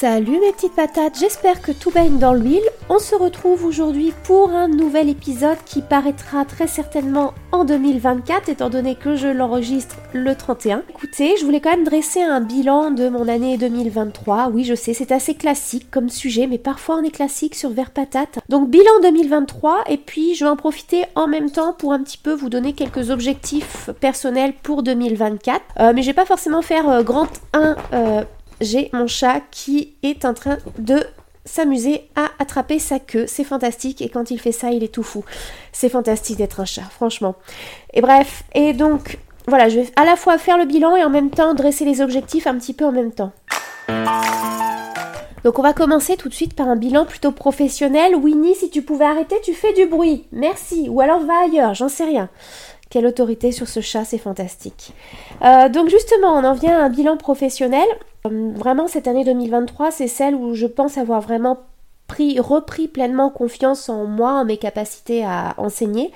Salut mes petites patates, j'espère que tout baigne dans l'huile. On se retrouve aujourd'hui pour un nouvel épisode qui paraîtra très certainement en 2024 étant donné que je l'enregistre le 31. Écoutez, je voulais quand même dresser un bilan de mon année 2023. Oui, je sais, c'est assez classique comme sujet, mais parfois on est classique sur Vert Patate. Donc bilan 2023 et puis je vais en profiter en même temps pour un petit peu vous donner quelques objectifs personnels pour 2024. Euh, mais je vais pas forcément faire euh, grand 1 j'ai mon chat qui est en train de s'amuser à attraper sa queue. C'est fantastique et quand il fait ça, il est tout fou. C'est fantastique d'être un chat, franchement. Et bref, et donc voilà, je vais à la fois faire le bilan et en même temps dresser les objectifs un petit peu en même temps. Donc on va commencer tout de suite par un bilan plutôt professionnel. Winnie, si tu pouvais arrêter, tu fais du bruit. Merci. Ou alors va ailleurs, j'en sais rien. Quelle autorité sur ce chat, c'est fantastique. Euh, donc justement, on en vient à un bilan professionnel. Euh, vraiment, cette année 2023, c'est celle où je pense avoir vraiment pris, repris pleinement confiance en moi, en mes capacités à enseigner.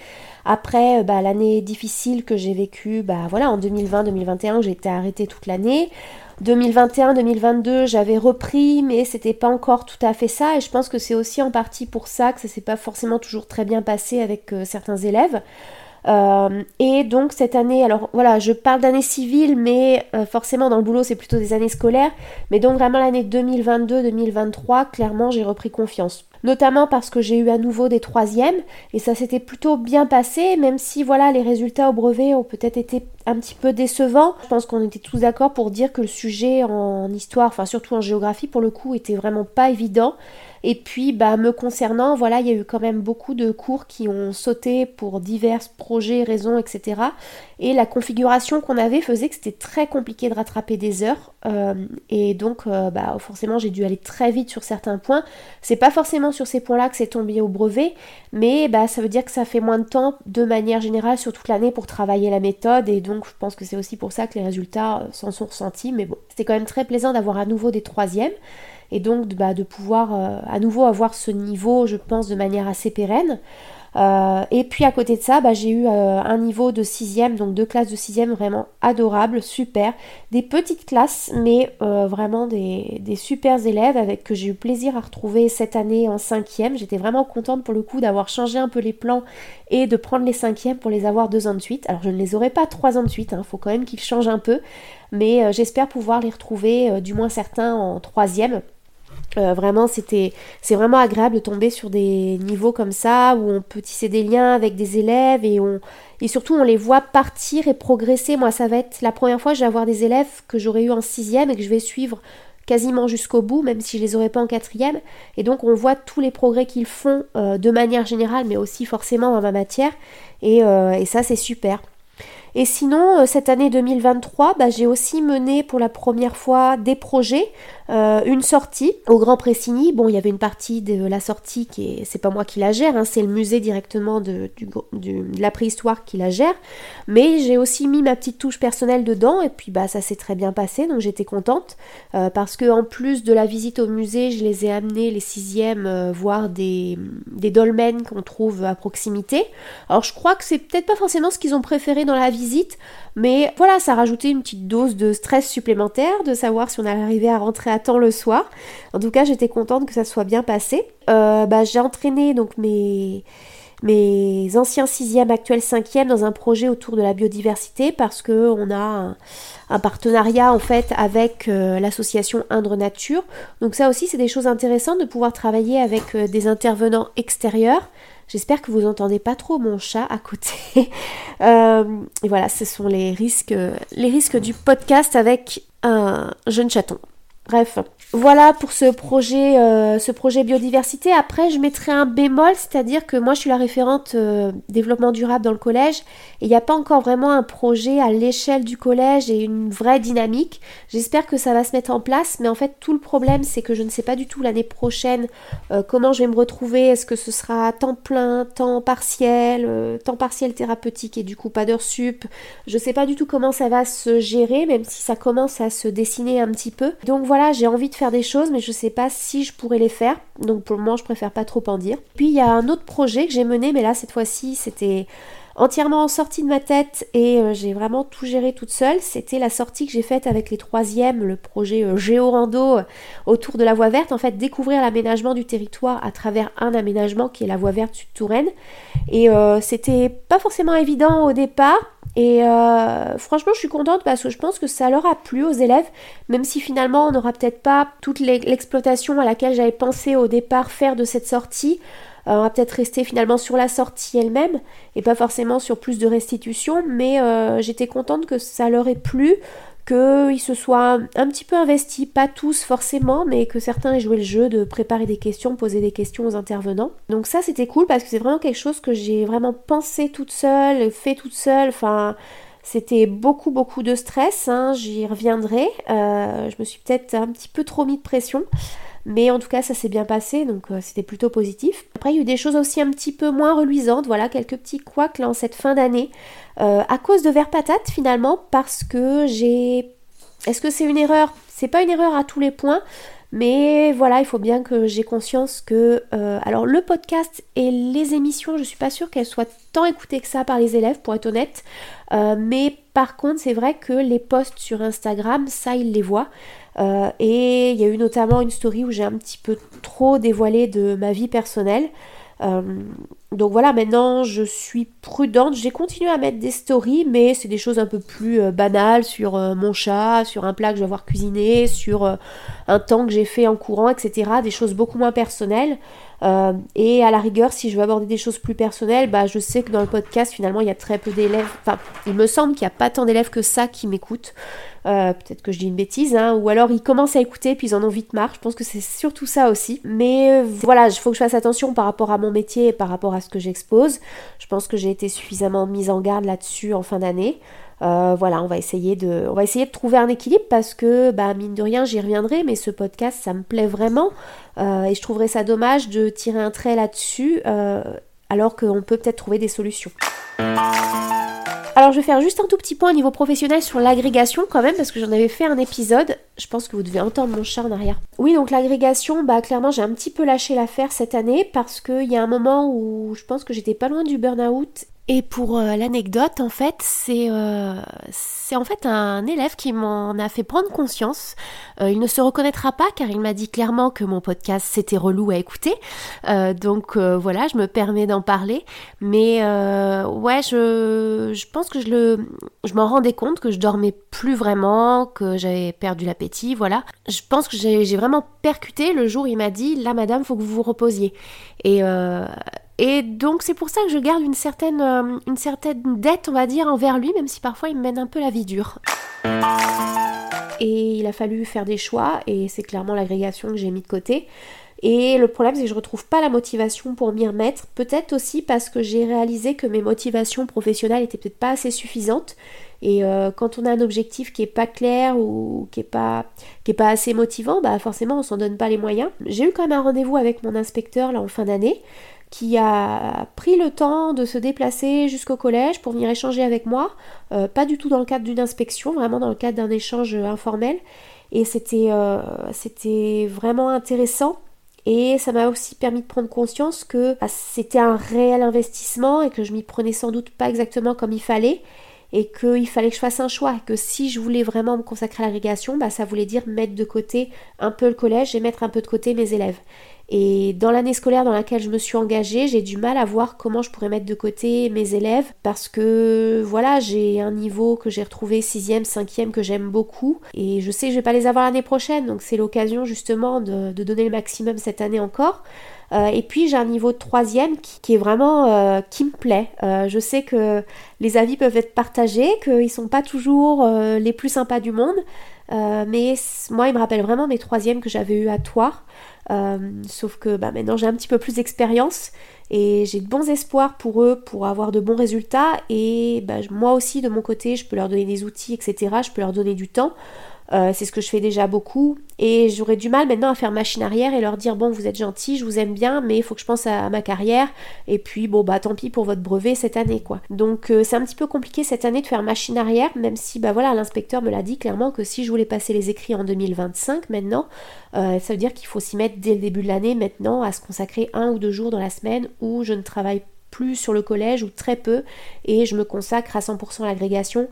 Après euh, bah, l'année difficile que j'ai vécue, bah voilà, en 2020-2021, j'ai été arrêtée toute l'année. 2021-2022, j'avais repris, mais c'était pas encore tout à fait ça. Et je pense que c'est aussi en partie pour ça que ça s'est pas forcément toujours très bien passé avec certains élèves. Euh, et donc cette année, alors voilà, je parle d'année civile, mais euh, forcément dans le boulot c'est plutôt des années scolaires. Mais donc vraiment l'année 2022-2023, clairement j'ai repris confiance. Notamment parce que j'ai eu à nouveau des troisièmes et ça s'était plutôt bien passé, même si voilà les résultats au brevet ont peut-être été un petit peu décevants. Je pense qu'on était tous d'accord pour dire que le sujet en histoire, enfin surtout en géographie pour le coup, était vraiment pas évident. Et puis, bah, me concernant, voilà, il y a eu quand même beaucoup de cours qui ont sauté pour divers projets, raisons, etc. Et la configuration qu'on avait faisait que c'était très compliqué de rattraper des heures. Euh, et donc, euh, bah, forcément, j'ai dû aller très vite sur certains points. C'est pas forcément sur ces points-là que c'est tombé au brevet, mais bah, ça veut dire que ça fait moins de temps de manière générale sur toute l'année pour travailler la méthode. Et donc, je pense que c'est aussi pour ça que les résultats euh, s'en sont ressentis. Mais bon, c'était quand même très plaisant d'avoir à nouveau des troisièmes et donc bah, de pouvoir euh, à nouveau avoir ce niveau, je pense, de manière assez pérenne. Euh, et puis à côté de ça, bah, j'ai eu euh, un niveau de sixième, donc deux classes de sixième vraiment adorables, super. Des petites classes, mais vraiment des, des super élèves avec que j'ai eu plaisir à retrouver cette année en cinquième. J'étais vraiment contente pour le coup d'avoir changé un peu les plans et de prendre les cinquièmes pour les avoir deux ans de suite. Alors je ne les aurai pas trois ans de suite, il hein, faut quand même qu'ils changent un peu, mais j'espère pouvoir les retrouver, du moins certains en troisième. Euh, vraiment, c'était, c'est vraiment agréable de tomber sur des niveaux comme ça où on peut tisser des liens avec des élèves et on, et surtout on les voit partir et progresser. Moi, ça va être la première fois que je vais avoir des élèves que j'aurais eu en sixième et que je vais suivre quasiment jusqu'au bout, même si je les aurais pas en quatrième. Et donc on voit tous les progrès qu'ils font euh, de manière générale, mais aussi forcément dans ma matière. Et, euh, et ça, c'est super. Et sinon, euh, cette année 2023, bah, j'ai aussi mené pour la première fois des projets, euh, une sortie au Grand Pressigny. Bon, il y avait une partie de la sortie qui est, c'est pas moi qui la gère, hein, c'est le musée directement de, la préhistoire qui la gère. Mais j'ai aussi mis ma petite touche personnelle dedans et puis bah ça s'est très bien passé, donc j'étais contente euh, parce que en plus de la visite au musée, je les ai amenés les sixièmes voir des, des dolmens qu'on trouve à proximité. Alors je crois que c'est peut-être pas forcément ce qu'ils ont préféré dans la vie mais voilà, ça rajoutait une petite dose de stress supplémentaire, de savoir si on arrivait à rentrer à temps le soir. En tout cas, j'étais contente que ça soit bien passé. Euh, bah, j'ai entraîné donc mes anciens sixièmes, actuels cinquièmes dans un projet autour de la biodiversité parce que on a un, partenariat en fait avec euh, l'association Indre Nature. Donc ça aussi c'est des choses intéressantes de pouvoir travailler avec euh, des intervenants extérieurs J'espère que vous entendez pas trop mon chat à côté. Euh, et voilà, ce sont les risques, les risques du podcast avec un jeune chaton. Bref, voilà pour ce projet, euh, ce projet biodiversité. Après, je mettrai un bémol, c'est-à-dire que moi, je suis la référente euh, développement durable dans le collège et il n'y a pas encore vraiment un projet à l'échelle du collège et une vraie dynamique. J'espère que ça va se mettre en place, mais en fait, tout le problème, c'est que je ne sais pas du tout l'année prochaine euh, comment je vais me retrouver. Est-ce que ce sera temps plein, temps partiel, temps partiel thérapeutique et du coup pas d'heures sup? Je ne sais pas du tout comment ça va se gérer, même si ça commence à se dessiner un petit peu. Donc voilà, j'ai envie de faire des choses, mais je sais pas si je pourrais les faire. Donc pour le moment, je préfère pas trop en dire. Puis il y a un autre projet que j'ai mené, mais là cette fois-ci, c'était entièrement sortie de ma tête et euh, j'ai vraiment tout géré toute seule. C'était la sortie que j'ai faite avec les troisièmes, le projet euh, Géorando autour de la voie verte. En fait, découvrir l'aménagement du territoire à travers un aménagement qui est la voie verte Sud-Touraine. Et c'était pas forcément évident au départ. Et euh, franchement, je suis contente parce que je pense que ça leur a plu aux élèves, même si finalement on n'aura peut-être pas toute l'exploitation à laquelle j'avais pensé au départ faire de cette sortie. Euh, on va peut-être rester finalement sur la sortie elle-même et pas forcément sur plus de restitution, mais euh, j'étais contente que ça leur ait plu, qu'ils se soient un petit peu investis, pas tous forcément, mais que certains aient joué le jeu de préparer des questions, poser des questions aux intervenants. Donc ça c'était cool parce que c'est vraiment quelque chose que j'ai vraiment pensé toute seule, fait toute seule, enfin... C'était beaucoup beaucoup de stress, hein, j'y reviendrai. Euh, je me suis peut-être un petit peu trop mis de pression. Mais en tout cas, ça s'est bien passé, donc euh, c'était plutôt positif. Après, il y a eu des choses aussi un petit peu moins reluisantes, voilà, quelques petits couacs là en cette fin d'année. Euh, à cause de verre patate finalement, parce que j'ai... Est-ce que c'est une erreur? C'est pas une erreur à tous les points, mais voilà, il faut bien que j'ai conscience que... Euh, alors le podcast et les émissions, je suis pas sûre qu'elles soient tant écoutées que ça par les élèves, pour être honnête. mais par contre, c'est vrai que les posts sur Instagram, ça, ils les voient. Euh, et il y a eu notamment une story où j'ai un petit peu trop dévoilé de ma vie personnelle. Euh, donc voilà, maintenant je suis prudente. J'ai continué à mettre des stories, mais c'est des choses un peu plus euh, banales sur mon chat, sur un plat que je vais avoir cuisiné, sur un temps que j'ai fait en courant, etc. Des choses beaucoup moins personnelles. Et à la rigueur, si je veux aborder des choses plus personnelles, bah, je sais que dans le podcast, finalement, il y a très peu d'élèves. Enfin, il me semble qu'il n'y a pas tant d'élèves que ça qui m'écoutent. Euh, peut-être que je dis une bêtise, hein, ou alors ils commencent à écouter puis ils en ont vite marre. Je pense que c'est surtout ça aussi. Mais euh, voilà, il faut que je fasse attention par rapport à mon métier et par rapport à ce que j'expose. Je pense que j'ai été suffisamment mise en garde là-dessus en fin d'année. Euh, voilà, on va essayer de, on va essayer de trouver un équilibre parce que, bah, mine de rien, j'y reviendrai, mais ce podcast, ça me plaît vraiment et je trouverais ça dommage de tirer un trait là-dessus alors qu'on peut peut-être trouver des solutions. Alors je vais faire juste un tout petit point au niveau professionnel sur l'agrégation quand même parce que j'en avais fait un épisode. Je pense que vous devez entendre mon chat en arrière. Oui donc l'agrégation, bah clairement j'ai un petit peu lâché l'affaire cette année parce qu'il y a un moment où je pense que j'étais pas loin du burn-out et pour euh, l'anecdote, en fait, c'est euh, c'est en fait un élève qui m'en a fait prendre conscience. Euh, il ne se reconnaîtra pas car il m'a dit clairement que mon podcast c'était relou à écouter. donc voilà, je me permets d'en parler. Mais ouais, je, je pense que je le je m'en rendais compte que je dormais plus vraiment, que j'avais perdu l'appétit. Voilà, je pense que j'ai vraiment percuté le jour où il m'a dit là, madame, faut que vous vous reposiez. Et et donc c'est pour ça que je garde une certaine, euh, une certaine dette, on va dire, envers lui, même si parfois il mène un peu la vie dure. Et il a fallu faire des choix, et c'est clairement l'agrégation que j'ai mis de côté. Et le problème, c'est que je retrouve pas la motivation pour m'y remettre. Peut-être aussi parce que j'ai réalisé que mes motivations professionnelles étaient peut-être pas assez suffisantes. Et euh, quand on a un objectif qui est pas clair ou qui est pas, pas assez motivant, bah forcément on s'en donne pas les moyens. J'ai eu quand même un rendez-vous avec mon inspecteur là en fin d'année qui a pris le temps de se déplacer jusqu'au collège pour venir échanger avec moi, euh, pas du tout dans le cadre d'une inspection, vraiment dans le cadre d'un échange informel. Et c'était euh, vraiment intéressant. Et ça m'a aussi permis de prendre conscience que bah, c'était un réel investissement et que je m'y prenais sans doute pas exactement comme il fallait et qu'il fallait que je fasse un choix, que si je voulais vraiment me consacrer à l'agrégation, bah, ça voulait dire mettre de côté un peu le collège et mettre un peu de côté mes élèves. Et dans l'année scolaire dans laquelle je me suis engagée, j'ai du mal à voir comment je pourrais mettre de côté mes élèves parce que voilà, j'ai un niveau que j'ai retrouvé 6e, 5e que j'aime beaucoup et je sais que je vais pas les avoir l'année prochaine donc c'est l'occasion justement de, donner le maximum cette année encore. Euh, et puis j'ai un niveau de troisième qui, est vraiment euh, qui me plaît. Euh, je sais que les avis peuvent être partagés, qu'ils sont pas toujours les plus sympas du monde, mais moi il me rappelle vraiment mes troisièmes que j'avais eu à Toire. Sauf que bah, maintenant j'ai un petit peu plus d'expérience et j'ai de bons espoirs pour eux pour avoir de bons résultats et bah, moi aussi de mon côté je peux leur donner des outils etc je peux leur donner du temps euh, c'est ce que je fais déjà beaucoup. Et j'aurais du mal maintenant à faire machine arrière et leur dire bon vous êtes gentil, je vous aime bien, mais il faut que je pense à, ma carrière. Et puis bon bah tant pis pour votre brevet cette année quoi. Donc euh, c'est un petit peu compliqué cette année de faire machine arrière, même si bah voilà l'inspecteur me l'a dit clairement que si je voulais passer les écrits en 2025 maintenant, euh, ça veut dire qu'il faut s'y mettre dès le début de l'année maintenant à se consacrer un ou deux jours dans la semaine où je ne travaille plus sur le collège ou très peu et je me consacre à 100% à l'agrégation.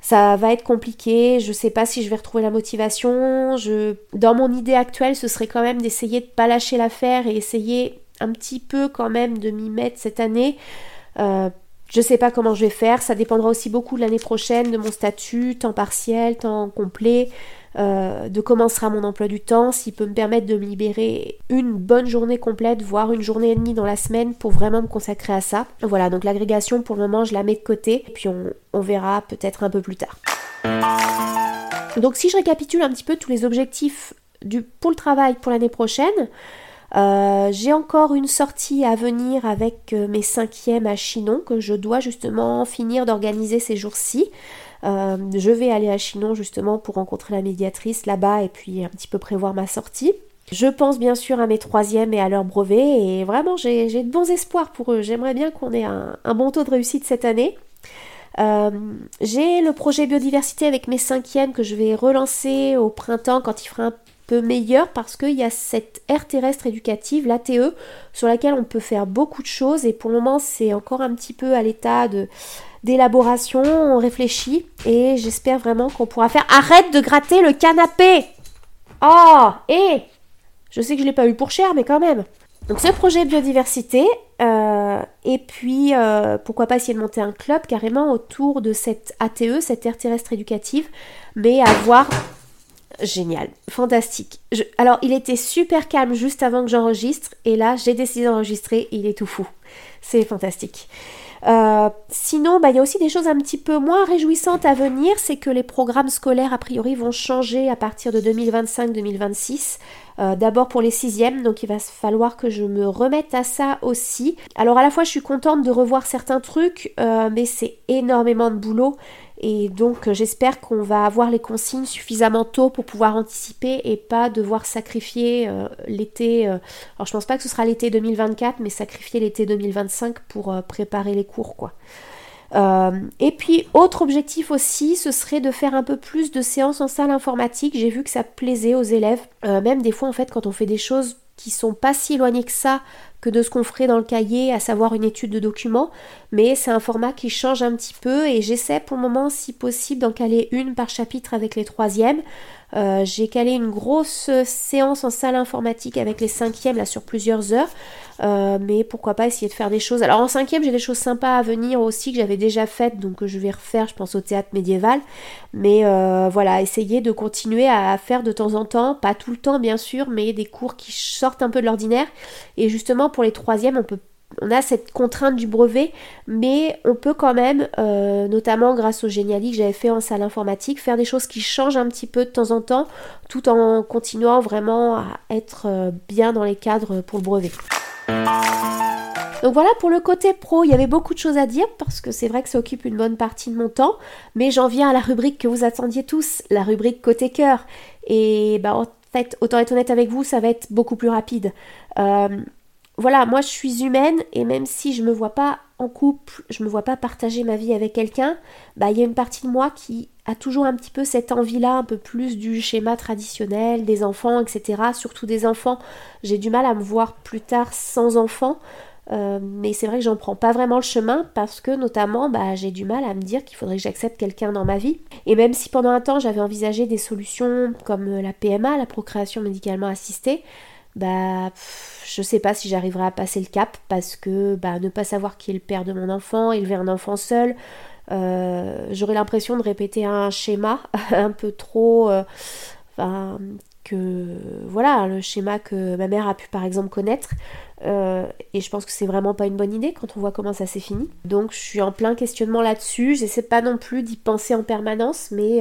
Ça va être compliqué, je sais pas si je vais retrouver la motivation. Je... Dans mon idée actuelle, ce serait quand même d'essayer de pas lâcher l'affaire et essayer un petit peu quand même de m'y mettre cette année. Euh, je sais pas comment je vais faire, ça dépendra aussi beaucoup de l'année prochaine, de mon statut, temps partiel, temps complet. Euh, de comment sera mon emploi du temps, s'il peut me permettre de me libérer une bonne journée complète, voire une journée et demie dans la semaine pour vraiment me consacrer à ça. Voilà, donc l'agrégation pour le moment je la mets de côté, et puis on, verra peut-être un peu plus tard. Donc si je récapitule un petit peu tous les objectifs du, pour le travail pour l'année prochaine, euh, j'ai encore une sortie à venir avec euh, mes cinquièmes à Chinon que je dois justement finir d'organiser ces jours-ci. Euh, je vais aller à Chinon justement pour rencontrer la médiatrice là-bas et puis un petit peu prévoir ma sortie. Je pense bien sûr à mes troisièmes et à leur brevet et vraiment j'ai de bons espoirs pour eux. J'aimerais bien qu'on ait un, bon taux de réussite cette année. J'ai le projet biodiversité avec mes cinquièmes que je vais relancer au printemps quand il fera un peu meilleur parce qu'il y a cette aire terrestre éducative, l'ATE, sur laquelle on peut faire beaucoup de choses et pour le moment c'est encore un petit peu à l'état de d'élaboration, on réfléchit et j'espère vraiment qu'on pourra faire. Arrête de gratter le canapé Oh Et Je sais que je l'ai pas eu pour cher, mais quand même. Donc ce projet biodiversité, euh, et puis euh, pourquoi pas essayer de monter un club carrément autour de cette ATE, cette aire terrestre éducative, mais avoir génial, fantastique. Alors il était super calme juste avant que j'enregistre, et là j'ai décidé d'enregistrer, il est tout fou. C'est fantastique. Euh, sinon, bah, il y a aussi des choses un petit peu moins réjouissantes à venir, c'est que les programmes scolaires a priori vont changer à partir de 2025-2026. Euh, d'abord pour les sixièmes, donc il va falloir que je me remette à ça aussi. Alors à la fois je suis contente de revoir certains trucs, euh, mais c'est énormément de boulot et donc j'espère qu'on va avoir les consignes suffisamment tôt pour pouvoir anticiper et pas devoir sacrifier euh, l'été. alors je pense pas que ce sera l'été 2024, mais sacrifier l'été 2025 pour préparer les cours quoi. Euh, et puis, autre objectif aussi, ce serait de faire un peu plus de séances en salle informatique. J'ai vu que ça plaisait aux élèves. Euh, même des fois, en fait, quand on fait des choses qui sont pas si éloignées que ça que de ce qu'on ferait dans le cahier, à savoir une étude de documents, mais c'est un format qui change un petit peu et j'essaie pour le moment, si possible, d'en caler une par chapitre avec les troisièmes. Euh, j'ai calé une grosse séance en salle informatique avec les cinquièmes là sur plusieurs heures. Euh, mais pourquoi pas essayer de faire des choses. Alors en cinquième, j'ai des choses sympas à venir aussi que j'avais déjà faites, donc je vais refaire, je pense, au théâtre médiéval. Mais euh, voilà, essayer de continuer à faire de temps en temps, pas tout le temps bien sûr, mais des cours qui sortent un peu de l'ordinaire. Et justement, pour les troisièmes, on peut on a cette contrainte du brevet, mais on peut quand même, euh, notamment grâce au géniali que j'avais fait en salle informatique, faire des choses qui changent un petit peu de temps en temps, tout en continuant vraiment à être bien dans les cadres pour le brevet. Donc voilà, pour le côté pro, il y avait beaucoup de choses à dire parce que c'est vrai que ça occupe une bonne partie de mon temps, mais j'en viens à la rubrique que vous attendiez tous, la rubrique côté cœur. Et bah en fait, autant être honnête avec vous, ça va être beaucoup plus rapide. Euh, voilà, moi je suis humaine et même si je me vois pas en couple, je me vois pas partager ma vie avec quelqu'un, bah il y a une partie de moi qui a toujours un petit peu cette envie-là, un peu plus du schéma traditionnel, des enfants, etc. Surtout des enfants. J'ai du mal à me voir plus tard sans enfants. Euh, mais c'est vrai que j'en prends pas vraiment le chemin parce que notamment bah, j'ai du mal à me dire qu'il faudrait que j'accepte quelqu'un dans ma vie. Et même si pendant un temps j'avais envisagé des solutions comme la PMA, la procréation médicalement assistée, bah je sais pas si j'arriverai à passer le cap parce que bah, ne pas savoir qui est le père de mon enfant, élever un enfant seul, euh, j'aurais l'impression de répéter un schéma un peu trop. Euh, que voilà, le schéma que ma mère a pu par exemple connaître. Euh, et je pense que c'est vraiment pas une bonne idée quand on voit comment ça s'est fini. Donc je suis en plein questionnement là-dessus. J'essaie pas non plus d'y penser en permanence, mais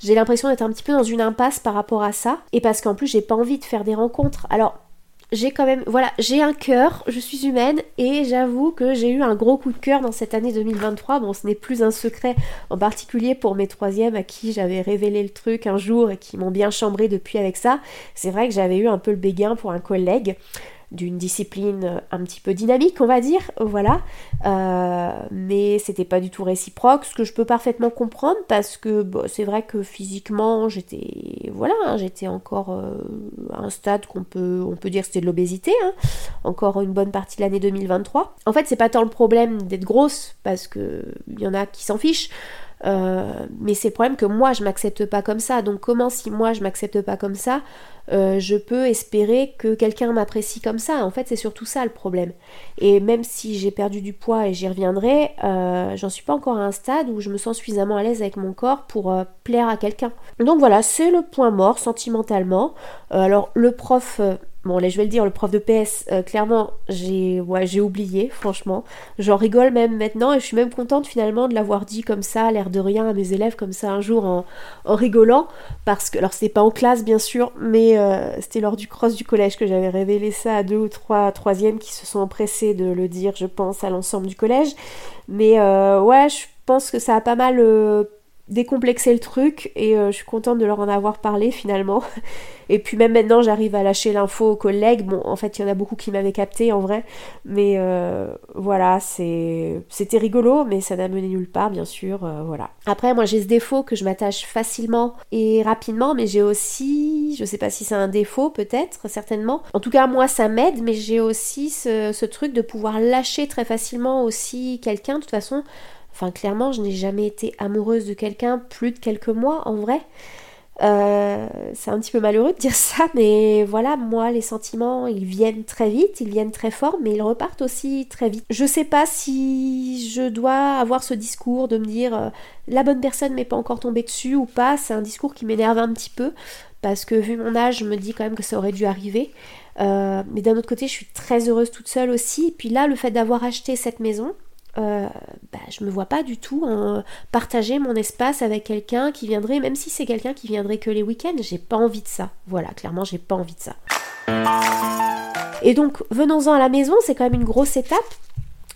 j'ai l'impression d'être un petit peu dans une impasse par rapport à ça. Et parce qu'en plus j'ai pas envie de faire des rencontres. Alors j'ai quand même, voilà, j'ai un cœur, je suis humaine et j'avoue que j'ai eu un gros coup de cœur dans cette année 2023. Bon, ce n'est plus un secret, en particulier pour mes troisièmes à qui j'avais révélé le truc un jour et qui m'ont bien chambré depuis avec ça. C'est vrai que j'avais eu un peu le béguin pour un collègue. D'une discipline un petit peu dynamique, on va dire, voilà. Euh, mais c'était pas du tout réciproque, ce que je peux parfaitement comprendre parce que c'est vrai que physiquement j'étais, voilà, hein, j'étais encore euh, à un stade qu'on peut, dire que c'était de l'obésité, hein. encore une bonne partie de l'année 2023. En fait, c'est pas tant le problème d'être grosse parce que il y en a qui s'en fichent. Euh, mais c'est le problème que moi je m'accepte pas comme ça. Donc comment si moi je m'accepte pas comme ça, euh, je peux espérer que quelqu'un m'apprécie comme ça? En fait, c'est surtout ça le problème. Et même si j'ai perdu du poids et j'y reviendrai, euh, j'en suis pas encore à un stade où je me sens suffisamment à l'aise avec mon corps pour plaire à quelqu'un. Donc voilà, c'est le point mort sentimentalement. alors le prof Bon, là, je vais le dire, le prof de PS, euh, clairement, j'ai ouais, oublié, franchement. J'en rigole même maintenant et je suis même contente finalement de l'avoir dit comme ça, l'air de rien à mes élèves, comme ça un jour en, en rigolant. Parce que, alors, c'était pas en classe, bien sûr, mais euh, c'était lors du cross du collège que j'avais révélé ça à deux ou trois troisièmes qui se sont empressés de le dire, je pense, à l'ensemble du collège. Mais euh, ouais, je pense que ça a pas mal décomplexer le truc et euh, je suis contente de leur en avoir parlé finalement. Et puis même maintenant j'arrive à lâcher l'info aux collègues. Bon en fait il y en a beaucoup qui m'avaient capté en vrai. Mais euh, voilà c'était rigolo mais ça n'a mené nulle part bien sûr. Euh, voilà. Après moi j'ai ce défaut que je m'attache facilement et rapidement mais j'ai aussi je sais pas si c'est un défaut peut-être certainement. En tout cas moi ça m'aide mais j'ai aussi ce, ce truc de pouvoir lâcher très facilement aussi quelqu'un de toute façon Enfin, clairement, je n'ai jamais été amoureuse de quelqu'un plus de quelques mois, en vrai. Euh, c'est un petit peu malheureux de dire ça, mais voilà, moi, les sentiments, ils viennent très vite, ils viennent très fort, mais ils repartent aussi très vite. Je sais pas si je dois avoir ce discours de me dire euh, la bonne personne m'est pas encore tombée dessus ou pas. C'est un discours qui m'énerve un petit peu, parce que vu mon âge, je me dis quand même que ça aurait dû arriver. Euh, mais d'un autre côté, je suis très heureuse toute seule aussi. Et puis là, le fait d'avoir acheté cette maison, euh, bah, je me vois pas du tout partager mon espace avec quelqu'un qui viendrait, même si c'est quelqu'un qui viendrait que les week-ends, j'ai pas envie de ça. Voilà, clairement, j'ai pas envie de ça. Et donc, venons-en à la maison, c'est quand même une grosse étape.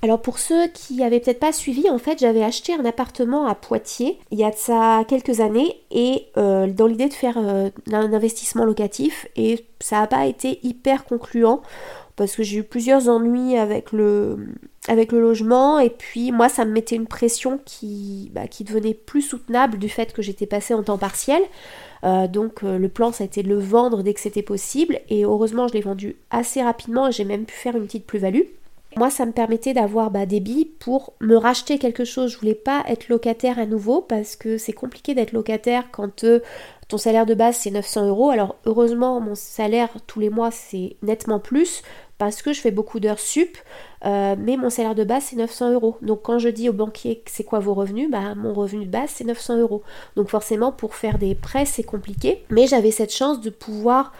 Alors pour ceux qui avaient peut-être pas suivi, en fait j'avais acheté un appartement à Poitiers il y a de ça quelques années et euh, dans l'idée de faire euh, un investissement locatif et ça n'a pas été hyper concluant parce que j'ai eu plusieurs ennuis avec le, avec le logement et puis moi ça me mettait une pression qui, bah, qui devenait plus soutenable du fait que j'étais passée en temps partiel. Euh, donc euh, le plan ça a été de le vendre dès que c'était possible et heureusement je l'ai vendu assez rapidement et j'ai même pu faire une petite plus-value. Moi, ça me permettait d'avoir bah, des billes pour me racheter quelque chose. Je voulais pas être locataire à nouveau parce que c'est compliqué d'être locataire quand euh, ton salaire de base c'est 900 euros. Alors heureusement, mon salaire tous les mois c'est nettement plus parce que je fais beaucoup d'heures sup, euh, mais mon salaire de base c'est 900 euros. Donc quand je dis au banquier c'est quoi vos revenus, bah mon revenu de base c'est 900 euros. Donc forcément pour faire des prêts c'est compliqué, mais j'avais cette chance de pouvoir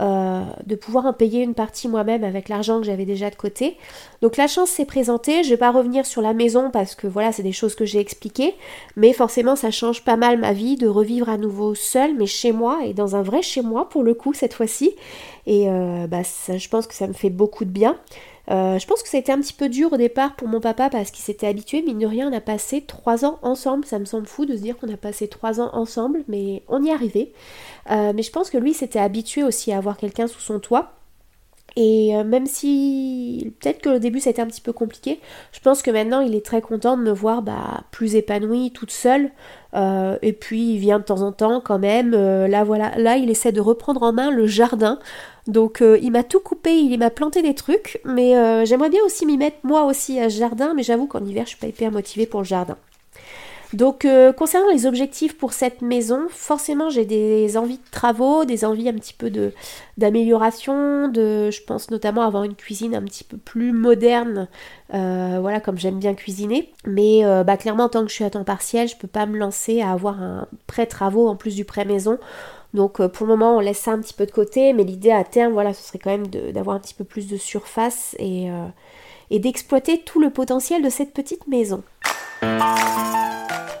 euh, de pouvoir en payer une partie moi-même avec l'argent que j'avais déjà de côté. Donc la chance s'est présentée, je vais pas revenir sur la maison parce que voilà, c'est des choses que j'ai expliquées, mais forcément ça change pas mal ma vie de revivre à nouveau seule, mais chez moi et dans un vrai chez moi pour le coup cette fois-ci. Et euh, bah, je pense que ça me fait beaucoup de bien. Euh, je pense que ça a été un petit peu dur au départ pour mon papa parce qu'il s'était habitué, mine de rien, on a passé trois ans ensemble. Ça me semble fou de se dire qu'on a passé trois ans ensemble, mais on y arrivé. Euh, mais je pense que lui s'était habitué aussi à avoir quelqu'un sous son toit. Et euh, même si peut-être que au début ça un petit peu compliqué, je pense que maintenant il est très content de me voir bah, plus épanouie toute seule. et puis il vient de temps en temps quand même. là voilà, là il essaie de reprendre en main le jardin. Donc euh, il m'a tout coupé, il m'a planté des trucs, mais euh, j'aimerais bien aussi m'y mettre moi aussi à ce jardin, mais j'avoue qu'en hiver je suis pas hyper motivée pour le jardin. Donc euh, concernant les objectifs pour cette maison, forcément j'ai des envies de travaux, des envies un petit peu de d'amélioration, de je pense notamment avoir une cuisine un petit peu plus moderne, voilà comme j'aime bien cuisiner. Mais bah clairement tant que je suis à temps partiel, je peux pas me lancer à avoir un prêt travaux en plus du prêt maison. Donc euh, pour le moment, on laisse ça un petit peu de côté, mais l'idée à terme, voilà, ce serait quand même d'avoir un petit peu plus de surface et, euh, et d'exploiter tout le potentiel de cette petite maison.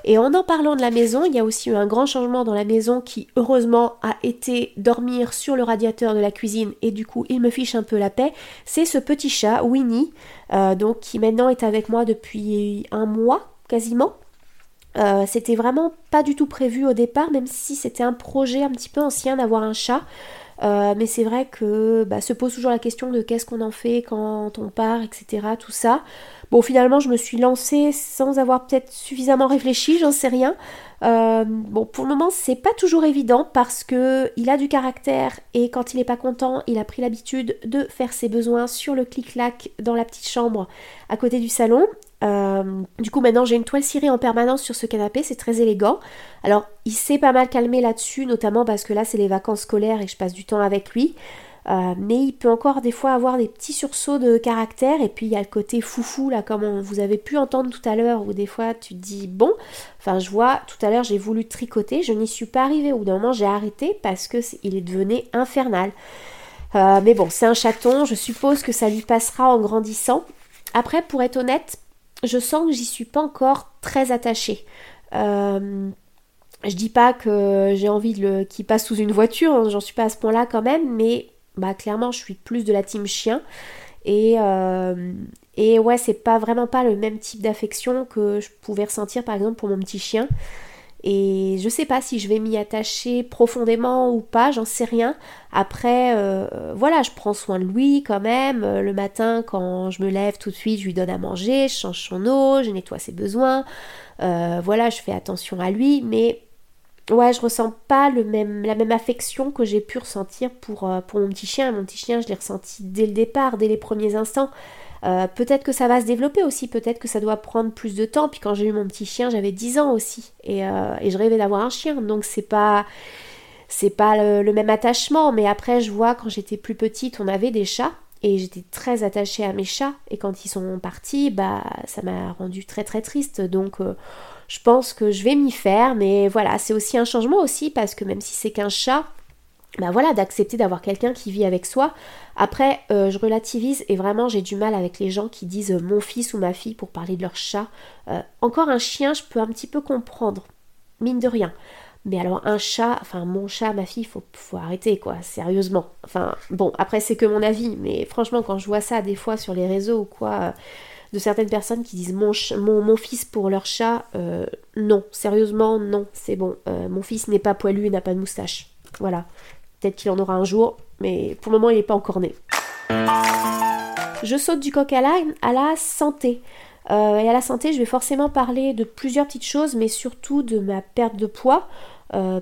Et en en parlant de la maison, il y a aussi eu un grand changement dans la maison qui heureusement a été dormir sur le radiateur de la cuisine et du coup il me fiche un peu la paix. C'est ce petit chat, Winnie, euh, donc qui maintenant est avec moi depuis un mois quasiment. Euh, c'était vraiment pas du tout prévu au départ, même si c'était un projet un petit peu ancien d'avoir un chat. Mais c'est vrai que bah, se pose toujours la question de qu'est-ce qu'on en fait quand on part, etc. Tout ça. Bon, finalement, je me suis lancée sans avoir peut-être suffisamment réfléchi, j'en sais rien. Euh, bon, pour le moment, c'est pas toujours évident parce que il a du caractère et quand il est pas content, il a pris l'habitude de faire ses besoins sur le clic-clac dans la petite chambre à côté du salon. Euh, du coup, maintenant, j'ai une toile cirée en permanence sur ce canapé, c'est très élégant. Alors, il s'est pas mal calmé là-dessus, notamment parce que là, c'est les vacances scolaires et je passe du temps avec lui. Euh, mais il peut encore des fois avoir des petits sursauts de caractère et puis il y a le côté foufou là comme vous avez pu entendre tout à l'heure où des fois tu dis bon enfin je vois tout à l'heure j'ai voulu tricoter je n'y suis pas arrivée au d'un moment j'ai arrêté parce que est, il infernal euh, mais bon c'est un chaton je suppose que ça lui passera en grandissant après pour être honnête je sens que j'y suis pas encore très attachée. Euh, je dis pas que j'ai envie qu'il passe sous une voiture, hein, j'en suis pas à ce point-là quand même, mais bah clairement je suis plus de la team chien. Et, euh, et ouais c'est pas vraiment pas le même type d'affection que je pouvais ressentir par exemple pour mon petit chien et je sais pas si je vais m'y attacher profondément ou pas, j'en sais rien. Après, euh, voilà, je prends soin de lui quand même. Le matin, quand je me lève tout de suite, je lui donne à manger, je change son eau, je nettoie ses besoins. Euh, voilà, je fais attention à lui, mais ouais, je ressens pas la même affection que j'ai pu ressentir euh, pour mon petit chien. Mon petit chien, je l'ai ressenti dès le départ, dès les premiers instants. Euh, peut-être que ça va se développer aussi, peut-être que ça doit prendre plus de temps. Puis quand j'ai eu mon petit chien, j'avais 10 ans aussi. Et, euh, et je rêvais d'avoir un chien. Donc c'est pas. C'est pas le, même attachement, mais après je vois quand j'étais plus petite, on avait des chats et j'étais très attachée à mes chats et quand ils sont partis, bah ça m'a rendu très très triste. Donc je pense que je vais m'y faire, mais voilà, c'est aussi un changement aussi parce que même si c'est qu'un chat, bah voilà, d'accepter d'avoir quelqu'un qui vit avec soi. Après, euh, je relativise et vraiment j'ai du mal avec les gens qui disent euh, mon fils ou ma fille pour parler de leur chat. Euh, encore un chien, je peux un petit peu comprendre, mine de rien. Mais alors un chat, enfin mon chat, ma fille, faut, faut arrêter quoi, sérieusement. Enfin bon, après c'est que mon avis, mais franchement quand je vois ça des fois sur les réseaux ou quoi, de certaines personnes qui disent mon, mon, fils pour leur chat, non, sérieusement, non, c'est bon. Mon fils n'est pas poilu et n'a pas de moustache. Voilà. Peut-être qu'il en aura un jour, mais pour le moment, il n'est pas encore né. Je saute du coq à l'âne à la santé. Euh, et à la santé, je vais forcément parler de plusieurs petites choses, mais surtout de ma perte de poids.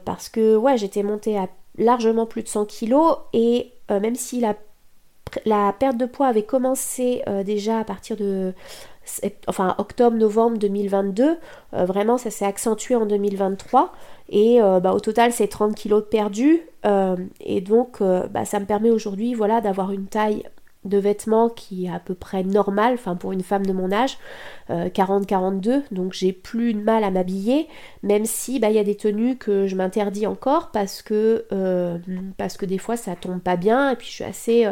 parce que, ouais, j'étais montée à largement plus de 100 kilos et même si la perte de poids avait commencé euh, déjà à partir de enfin octobre-novembre 2022. Euh, vraiment, ça s'est accentué en 2023. Et euh, bah, au total, c'est 30 kilos de perdus. et donc, bah, ça me permet aujourd'hui voilà, d'avoir une taille de vêtements qui est à peu près normale, enfin pour une femme de mon âge, 40-42, donc j'ai plus de mal à m'habiller, même si bah, il y a des tenues que je m'interdis encore parce que, parce que des fois ça tombe pas bien, et puis je suis assez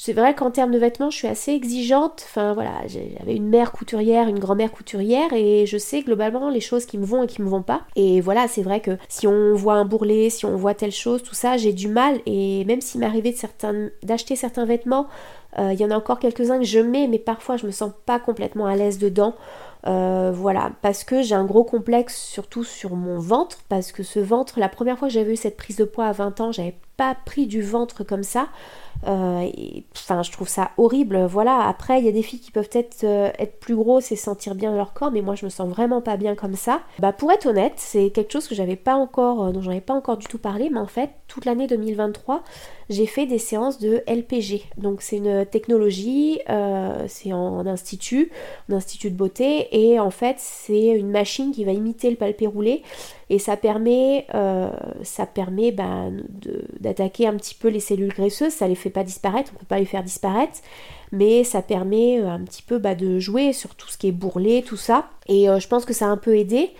c'est vrai qu'en termes de vêtements, je suis assez exigeante. Enfin voilà, j'avais une mère couturière, une grand-mère couturière, et je sais globalement les choses qui me vont et qui me vont pas. Et voilà, c'est vrai que si on voit un bourrelet, si on voit telle chose, tout ça, j'ai du mal. Et même s'il m'arrivait d'acheter certains vêtements, euh, il y en a encore quelques-uns que je mets, mais parfois je me sens pas complètement à l'aise dedans. Euh, voilà, parce que j'ai un gros complexe surtout sur mon ventre, parce que ce ventre, la première fois que j'avais eu cette prise de poids à 20 ans, j'avais pas pris du ventre comme ça. Euh, enfin, je trouve ça horrible. Voilà. Après, il y a des filles qui peuvent être, euh, être plus grosses et sentir bien leur corps, mais moi, je me sens vraiment pas bien comme ça. Bah, pour être honnête, c'est quelque chose que j'avais pas encore, dont j'en avais pas encore du tout parlé, mais en fait, toute l'année 2023, j'ai fait des séances de LPG. Donc, c'est une technologie, c'est en, institut, en institut de beauté, et en fait, c'est une machine qui va imiter le palpé roulé et ça permet, euh, ça permet ben, d'attaquer un petit peu les cellules graisseuses, ça les fait pas disparaître, on ne peut pas les faire disparaître, mais ça permet euh, un petit peu bah, de jouer sur tout ce qui est bourrelé, tout ça, et euh, je pense que ça a un peu aidé.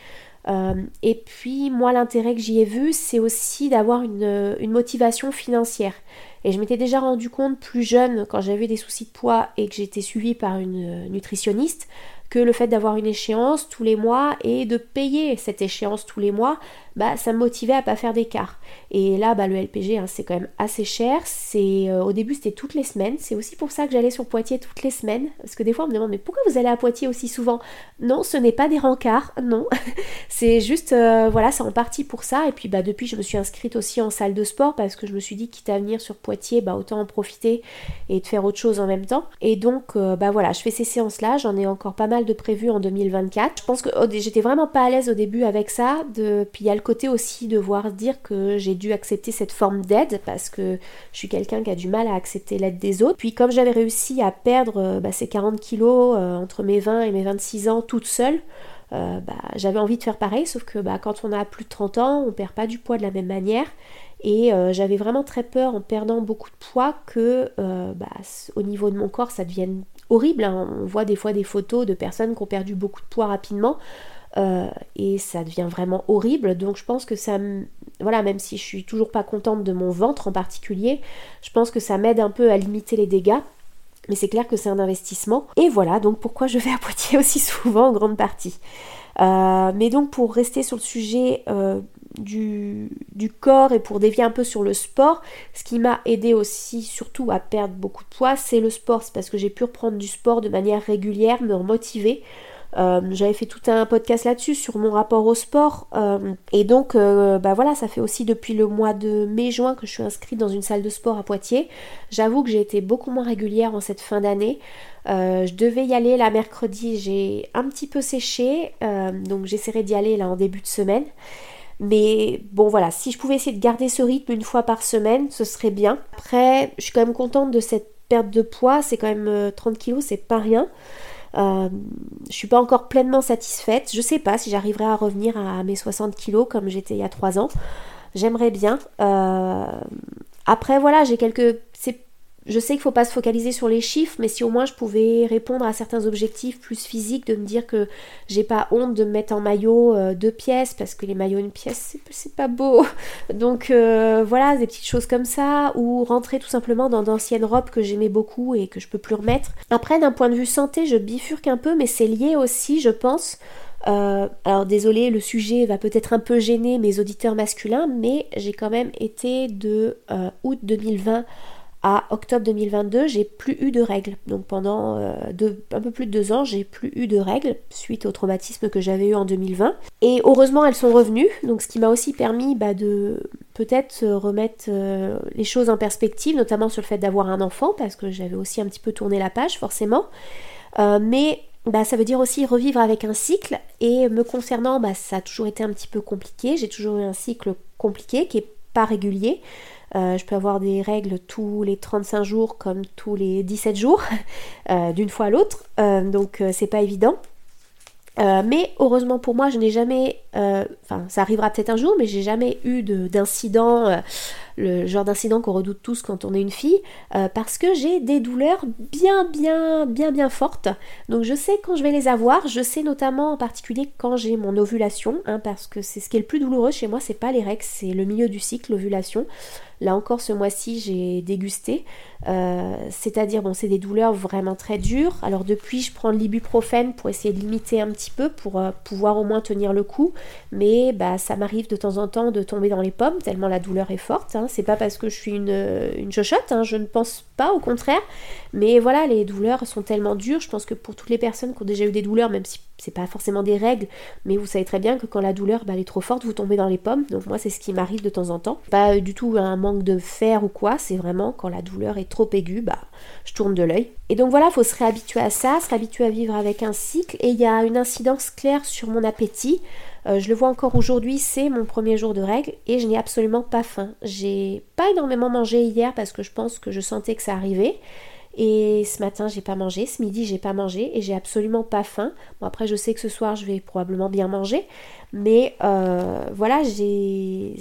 et puis moi l'intérêt que j'y ai vu c'est aussi d'avoir une, une, motivation financière. Et je m'étais déjà rendu compte plus jeune, quand j'avais des soucis de poids et que j'étais suivie par une nutritionniste, que le fait d'avoir une échéance tous les mois et de payer cette échéance tous les mois, bah, ça me motivait à pas faire d'écart. Et là, bah, le LPG, hein, c'est quand même assez cher. C'est euh, Au début, c'était toutes les semaines. C'est aussi pour ça que j'allais sur Poitiers toutes les semaines. Parce que des fois, on me demande, mais pourquoi vous allez à Poitiers aussi souvent? Non, ce n'est pas des rencarts, non. c'est juste, euh, voilà, c'est en partie pour ça. Et puis, bah, depuis, je me suis inscrite aussi en salle de sport parce que je me suis dit, quitte à venir sur Poitiers, bah, autant en profiter et de faire autre chose en même temps. Et donc, euh, bah voilà, je fais ces séances-là. J'en ai encore pas mal de prévues en 2024. Je pense que j'étais vraiment pas à l'aise au début avec ça. De... Puis il y a le côté aussi devoir dire que j'ai dû accepter cette forme d'aide parce que je suis quelqu'un qui a du mal à accepter l'aide des autres. Puis comme j'avais réussi à perdre euh, bah, ces 40 kilos euh, entre mes 20 et mes 26 ans toute seule, euh, bah, j'avais envie de faire pareil, sauf que bah, quand on a plus de 30 ans, on perd pas du poids de la même manière. Et j'avais vraiment très peur en perdant beaucoup de poids que au niveau de mon corps ça devienne horrible. Hein. On voit des fois des photos de personnes qui ont perdu beaucoup de poids rapidement. Euh, et ça devient vraiment horrible. Donc je pense que ça, voilà, même si je suis toujours pas contente de mon ventre en particulier, je pense que ça m'aide un peu à limiter les dégâts. Mais c'est clair que c'est un investissement. Et voilà, donc pourquoi je vais à Poitiers aussi souvent en grande partie. Euh, mais donc pour rester sur le sujet euh, du, corps et pour dévier un peu sur le sport, ce qui m'a aidé aussi surtout à perdre beaucoup de poids, c'est le sport. C'est parce que j'ai pu reprendre du sport de manière régulière, me remotiver. Euh, j'avais fait tout un podcast là-dessus sur mon rapport au sport. Euh, et donc, euh, bah voilà, ça fait aussi depuis le mois de mai-juin que je suis inscrite dans une salle de sport à Poitiers. J'avoue que j'ai été beaucoup moins régulière en cette fin d'année. je devais y aller la mercredi, j'ai un petit peu séché, donc j'essaierai d'y aller là en début de semaine. Mais bon voilà, si je pouvais essayer de garder ce rythme une fois par semaine, ce serait bien. Après, je suis quand même contente de cette perte de poids, c'est quand même 30 kilos, c'est pas rien. Euh, je suis pas encore pleinement satisfaite. Je sais pas si j'arriverai à revenir à mes 60 kilos comme j'étais il y a 3 ans. J'aimerais bien. Euh, après, voilà, j'ai quelques. Je sais qu'il ne faut pas se focaliser sur les chiffres, mais si au moins je pouvais répondre à certains objectifs plus physiques, de me dire que j'ai pas honte de me mettre en maillot euh, deux pièces, parce que les maillots une pièce, c'est pas beau. Donc euh, voilà, des petites choses comme ça, ou rentrer tout simplement dans d'anciennes robes que j'aimais beaucoup et que je peux plus remettre. Après, d'un point de vue santé, je bifurque un peu, mais c'est lié aussi, je pense, euh, alors désolé, le sujet va peut-être un peu gêner mes auditeurs masculins, mais j'ai quand même été de août 2020 à octobre 2022, j'ai plus eu de règles. Donc pendant euh, un peu plus de deux ans, j'ai plus eu de règles suite au traumatisme que j'avais eu en 2020. Et heureusement, elles sont revenues. Donc ce qui m'a aussi permis bah, de peut-être remettre euh, les choses en perspective, notamment sur le fait d'avoir un enfant, parce que j'avais aussi un petit peu tourné la page, forcément. Euh, mais bah, ça veut dire aussi revivre avec un cycle. Et me concernant, bah, ça a toujours été un petit peu compliqué. J'ai toujours eu un cycle compliqué qui est pas régulier. Euh, je peux avoir des règles tous les 35 jours comme tous les 17 jours, euh, d'une fois à l'autre. Euh, donc c'est pas évident. mais heureusement pour moi, je n'ai jamais, enfin ça arrivera peut-être un jour, mais j'ai jamais eu d'incident le genre d'incident qu'on redoute tous quand on est une fille, parce que j'ai des douleurs bien, bien, bien, bien fortes. Donc je sais quand je vais les avoir, je sais notamment en particulier quand j'ai mon ovulation, hein, parce que c'est ce qui est le plus douloureux chez moi, c'est pas les règles, c'est le milieu du cycle, l'ovulation. Là encore, ce mois-ci, j'ai dégusté. Euh, c'est-à-dire, bon, c'est des douleurs vraiment très dures. Alors depuis, je prends de l'ibuprofène pour essayer de limiter un petit peu, pour euh, pouvoir au moins tenir le coup. Mais bah, ça m'arrive de temps en temps de tomber dans les pommes, tellement la douleur est forte. Hein. C'est pas parce que je suis une, une chochotte, hein, je ne pense pas, au contraire. Mais voilà, les douleurs sont tellement dures. Je pense que pour toutes les personnes qui ont déjà eu des douleurs, même si c'est pas forcément des règles, mais vous savez très bien que quand la douleur bah, est trop forte, vous tombez dans les pommes. Donc moi, c'est ce qui m'arrive de temps en temps. Pas du tout un manque de fer ou quoi, c'est vraiment quand la douleur est trop aiguë, bah, je tourne de l'œil. Et donc voilà, il faut se réhabituer à ça, se réhabituer à vivre avec un cycle. Et il y a une incidence claire sur mon appétit. Euh, je le vois encore aujourd'hui, c'est mon premier jour de règle et je n'ai absolument pas faim. J'ai pas énormément mangé hier parce que je pense que je sentais que ça arrivait. Et ce matin, j'ai pas mangé, ce midi, j'ai pas mangé et j'ai absolument pas faim. Après, je sais que ce soir, je vais probablement bien manger, mais euh, voilà, j'ai.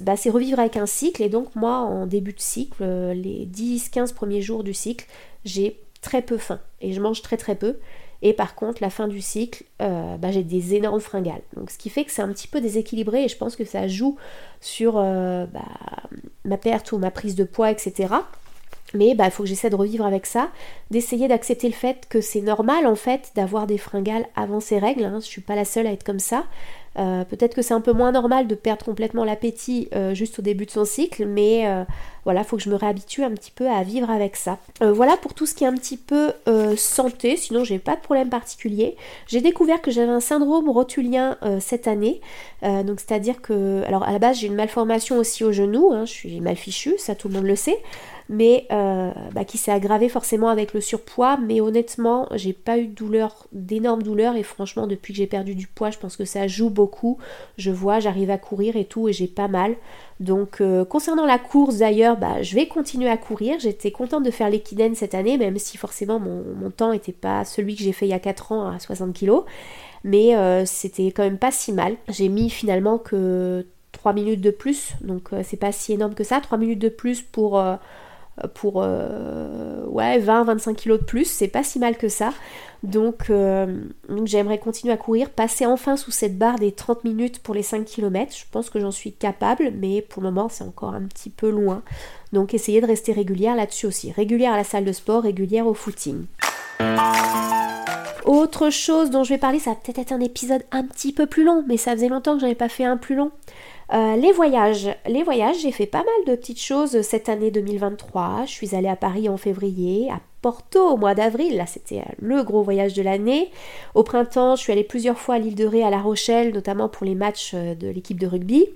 Bah, c'est revivre avec un cycle et donc moi en début de cycle, euh, les 10-15 premiers jours du cycle, j'ai très peu faim et je mange très très peu Et par contre, la fin du cycle, euh, bah, j'ai des énormes fringales. Donc ce qui fait que c'est un petit peu déséquilibré et je pense que ça joue sur bah, ma perte ou ma prise de poids, etc. Mais il bah, faut que j'essaie de revivre avec ça, d'essayer d'accepter le fait que c'est normal en fait d'avoir des fringales avant ces règles. Hein. Je suis pas la seule à être comme ça. Euh, peut-être que c'est un peu moins normal de perdre complètement l'appétit euh, juste au début de son cycle, mais euh, voilà, il faut que je me réhabitue un petit peu à vivre avec ça. voilà pour tout ce qui est un petit peu santé, sinon j'ai pas de problème particulier. J'ai découvert que j'avais un syndrome rotulien cette année, donc c'est-à-dire que, alors à la base j'ai une malformation aussi au genou, hein, je suis mal fichue, ça tout le monde le sait mais euh, bah, qui s'est aggravé forcément avec le surpoids. Mais honnêtement, j'ai pas eu de douleur, d'énormes douleurs, et franchement, depuis que j'ai perdu du poids, je pense que ça joue beaucoup. Je vois, j'arrive à courir et tout, et j'ai pas mal. Donc, euh, concernant la course d'ailleurs, bah, je vais continuer à courir. J'étais contente de faire l'équidène cette année, même si forcément mon, temps n'était pas celui que j'ai fait il y a 4 ans à 60 kg. Mais euh, c'était quand même pas si mal. J'ai mis finalement que 3 minutes de plus, donc c'est pas si énorme que ça. 3 minutes de plus pour pour euh, ouais, 20-25 kilos de plus, c'est pas si mal que ça. Donc, euh, donc j'aimerais continuer à courir, passer enfin sous cette barre des 30 minutes pour les 5 km. Je pense que j'en suis capable, mais pour le moment c'est encore un petit peu loin. Donc essayer de rester régulière là-dessus aussi. Régulière à la salle de sport, régulière au footing. Autre chose dont je vais parler, ça va peut-être être un épisode un petit peu plus long, mais ça faisait longtemps que j'avais pas fait un plus long. Euh, les voyages. Les voyages, j'ai fait pas mal de petites choses cette année 2023. Je suis allée à Paris en février, à Porto au mois d'avril. Là, c'était euh, le gros voyage de l'année. Au printemps, je suis allée plusieurs fois à l'île de Ré, à La Rochelle, notamment pour les matchs euh, de l'équipe de rugby.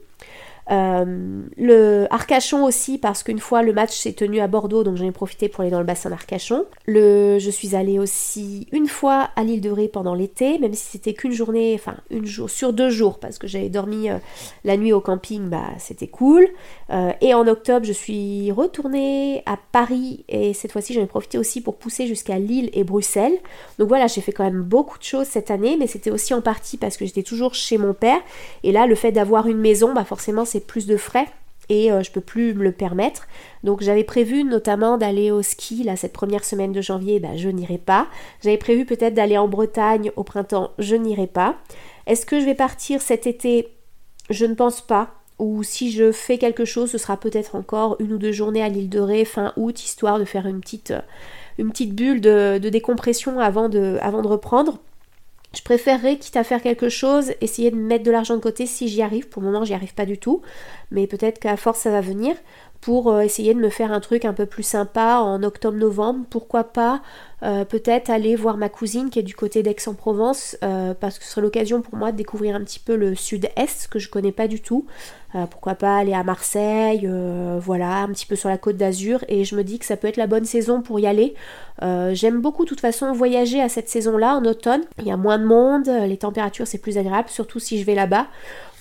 Euh, le Arcachon aussi, parce qu'une fois le match s'est tenu à Bordeaux, donc j'en ai profité pour aller dans le bassin d'Arcachon. Le, je suis allée aussi une fois à l'île de Ré pendant l'été, même si c'était qu'une journée, enfin une jour sur deux jours, parce que j'avais dormi euh, la nuit au camping, bah c'était cool. Euh, et en octobre, je suis retournée à Paris, et cette fois-ci j'en ai profité aussi pour pousser jusqu'à Lille et Bruxelles. Donc voilà, j'ai fait quand même beaucoup de choses cette année, mais c'était aussi en partie parce que j'étais toujours chez mon père. Et là, le fait d'avoir une maison, bah forcément c'est plus de frais et euh, je peux plus me le permettre. Donc j'avais prévu notamment d'aller au ski là cette première semaine de janvier, bah, je n'irai pas. J'avais prévu peut-être d'aller en Bretagne au printemps, je n'irai pas. Est-ce que je vais partir cet été? Je ne pense pas. Ou si je fais quelque chose, ce sera peut-être encore une ou deux journées à l'île de Ré fin août, histoire de faire une petite, euh, une petite bulle de, de décompression avant de, avant de reprendre. Je préférerais, quitte à faire quelque chose, essayer de mettre de l'argent de côté si j'y arrive. Pour le moment, j'y arrive pas du tout. Mais peut-être qu'à force, ça va venir. Pour euh, essayer de me faire un truc un peu plus sympa en octobre-novembre. Pourquoi pas euh, peut-être aller voir ma cousine qui est du côté d'Aix-en-Provence. Euh, parce que ce serait l'occasion pour moi de découvrir un petit peu le sud-est que je connais pas du tout. pourquoi pas aller à Marseille. voilà, un petit peu sur la côte d'Azur. Et je me dis que ça peut être la bonne saison pour y aller. J'aime beaucoup de toute façon voyager à cette saison-là, en automne. Il y a moins de monde, les températures c'est plus agréable, surtout si je vais là-bas.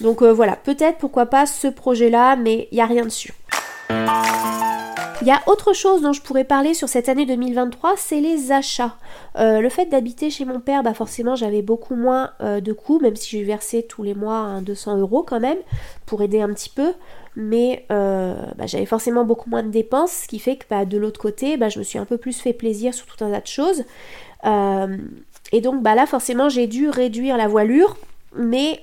Donc voilà, peut-être pourquoi pas ce projet-là, mais il n'y a rien dessus. Il y a autre chose dont je pourrais parler sur cette année 2023, c'est les achats. Euh, le fait d'habiter chez mon père, bah forcément j'avais beaucoup moins euh, de coûts, même si j'ai versé tous les mois 200 euros quand même, pour aider un petit peu. Mais bah, j'avais forcément beaucoup moins de dépenses, ce qui fait que bah, de l'autre côté, bah, je me suis un peu plus fait plaisir sur tout un tas de choses. et donc bah, là forcément j'ai dû réduire la voilure, mais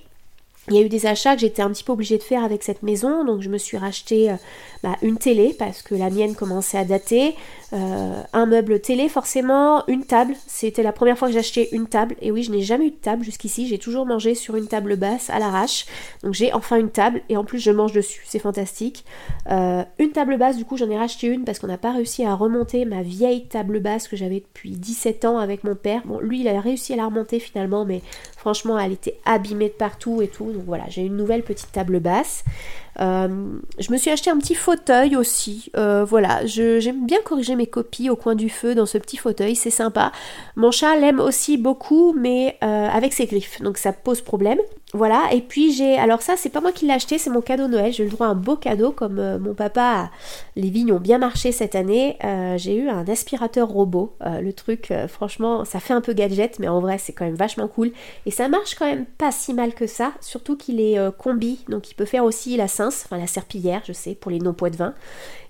il y a eu des achats que j'étais un petit peu obligée de faire avec cette maison, donc je me suis racheté euh, bah, une télé parce que la mienne commençait à dater, euh, un meuble télé forcément, une table. C'était la première fois que j'achetais une table. Et oui, je n'ai jamais eu de table jusqu'ici. J'ai toujours mangé sur une table basse à l'arrache. Donc j'ai enfin une table et en plus je mange dessus. C'est fantastique. Euh, une table basse, du coup j'en ai racheté une parce qu'on n'a pas réussi à remonter ma vieille table basse que j'avais depuis 17 ans avec mon père. Bon, lui il a réussi à la remonter finalement, mais franchement elle était abîmée de partout et tout. Donc voilà, j'ai une nouvelle petite table basse. Euh, je me suis acheté un petit fauteuil aussi. Euh, voilà, j'aime bien corriger mes copies au coin du feu dans ce petit fauteuil, c'est sympa. Mon chat l'aime aussi beaucoup, mais euh, avec ses griffes, donc ça pose problème. Voilà, et puis j'ai. Alors, ça, c'est pas moi qui l'ai acheté, c'est mon cadeau Noël. J'ai eu le droit à un beau cadeau, comme euh, mon papa, les vignes ont bien marché cette année. Euh, j'ai eu un aspirateur robot. Euh, le truc, franchement, ça fait un peu gadget, mais en vrai, c'est quand même vachement cool. Et ça marche quand même pas si mal que ça, surtout qu'il est combi, donc il peut faire aussi la cince, enfin la serpillière, je sais, pour les non-poids de vin.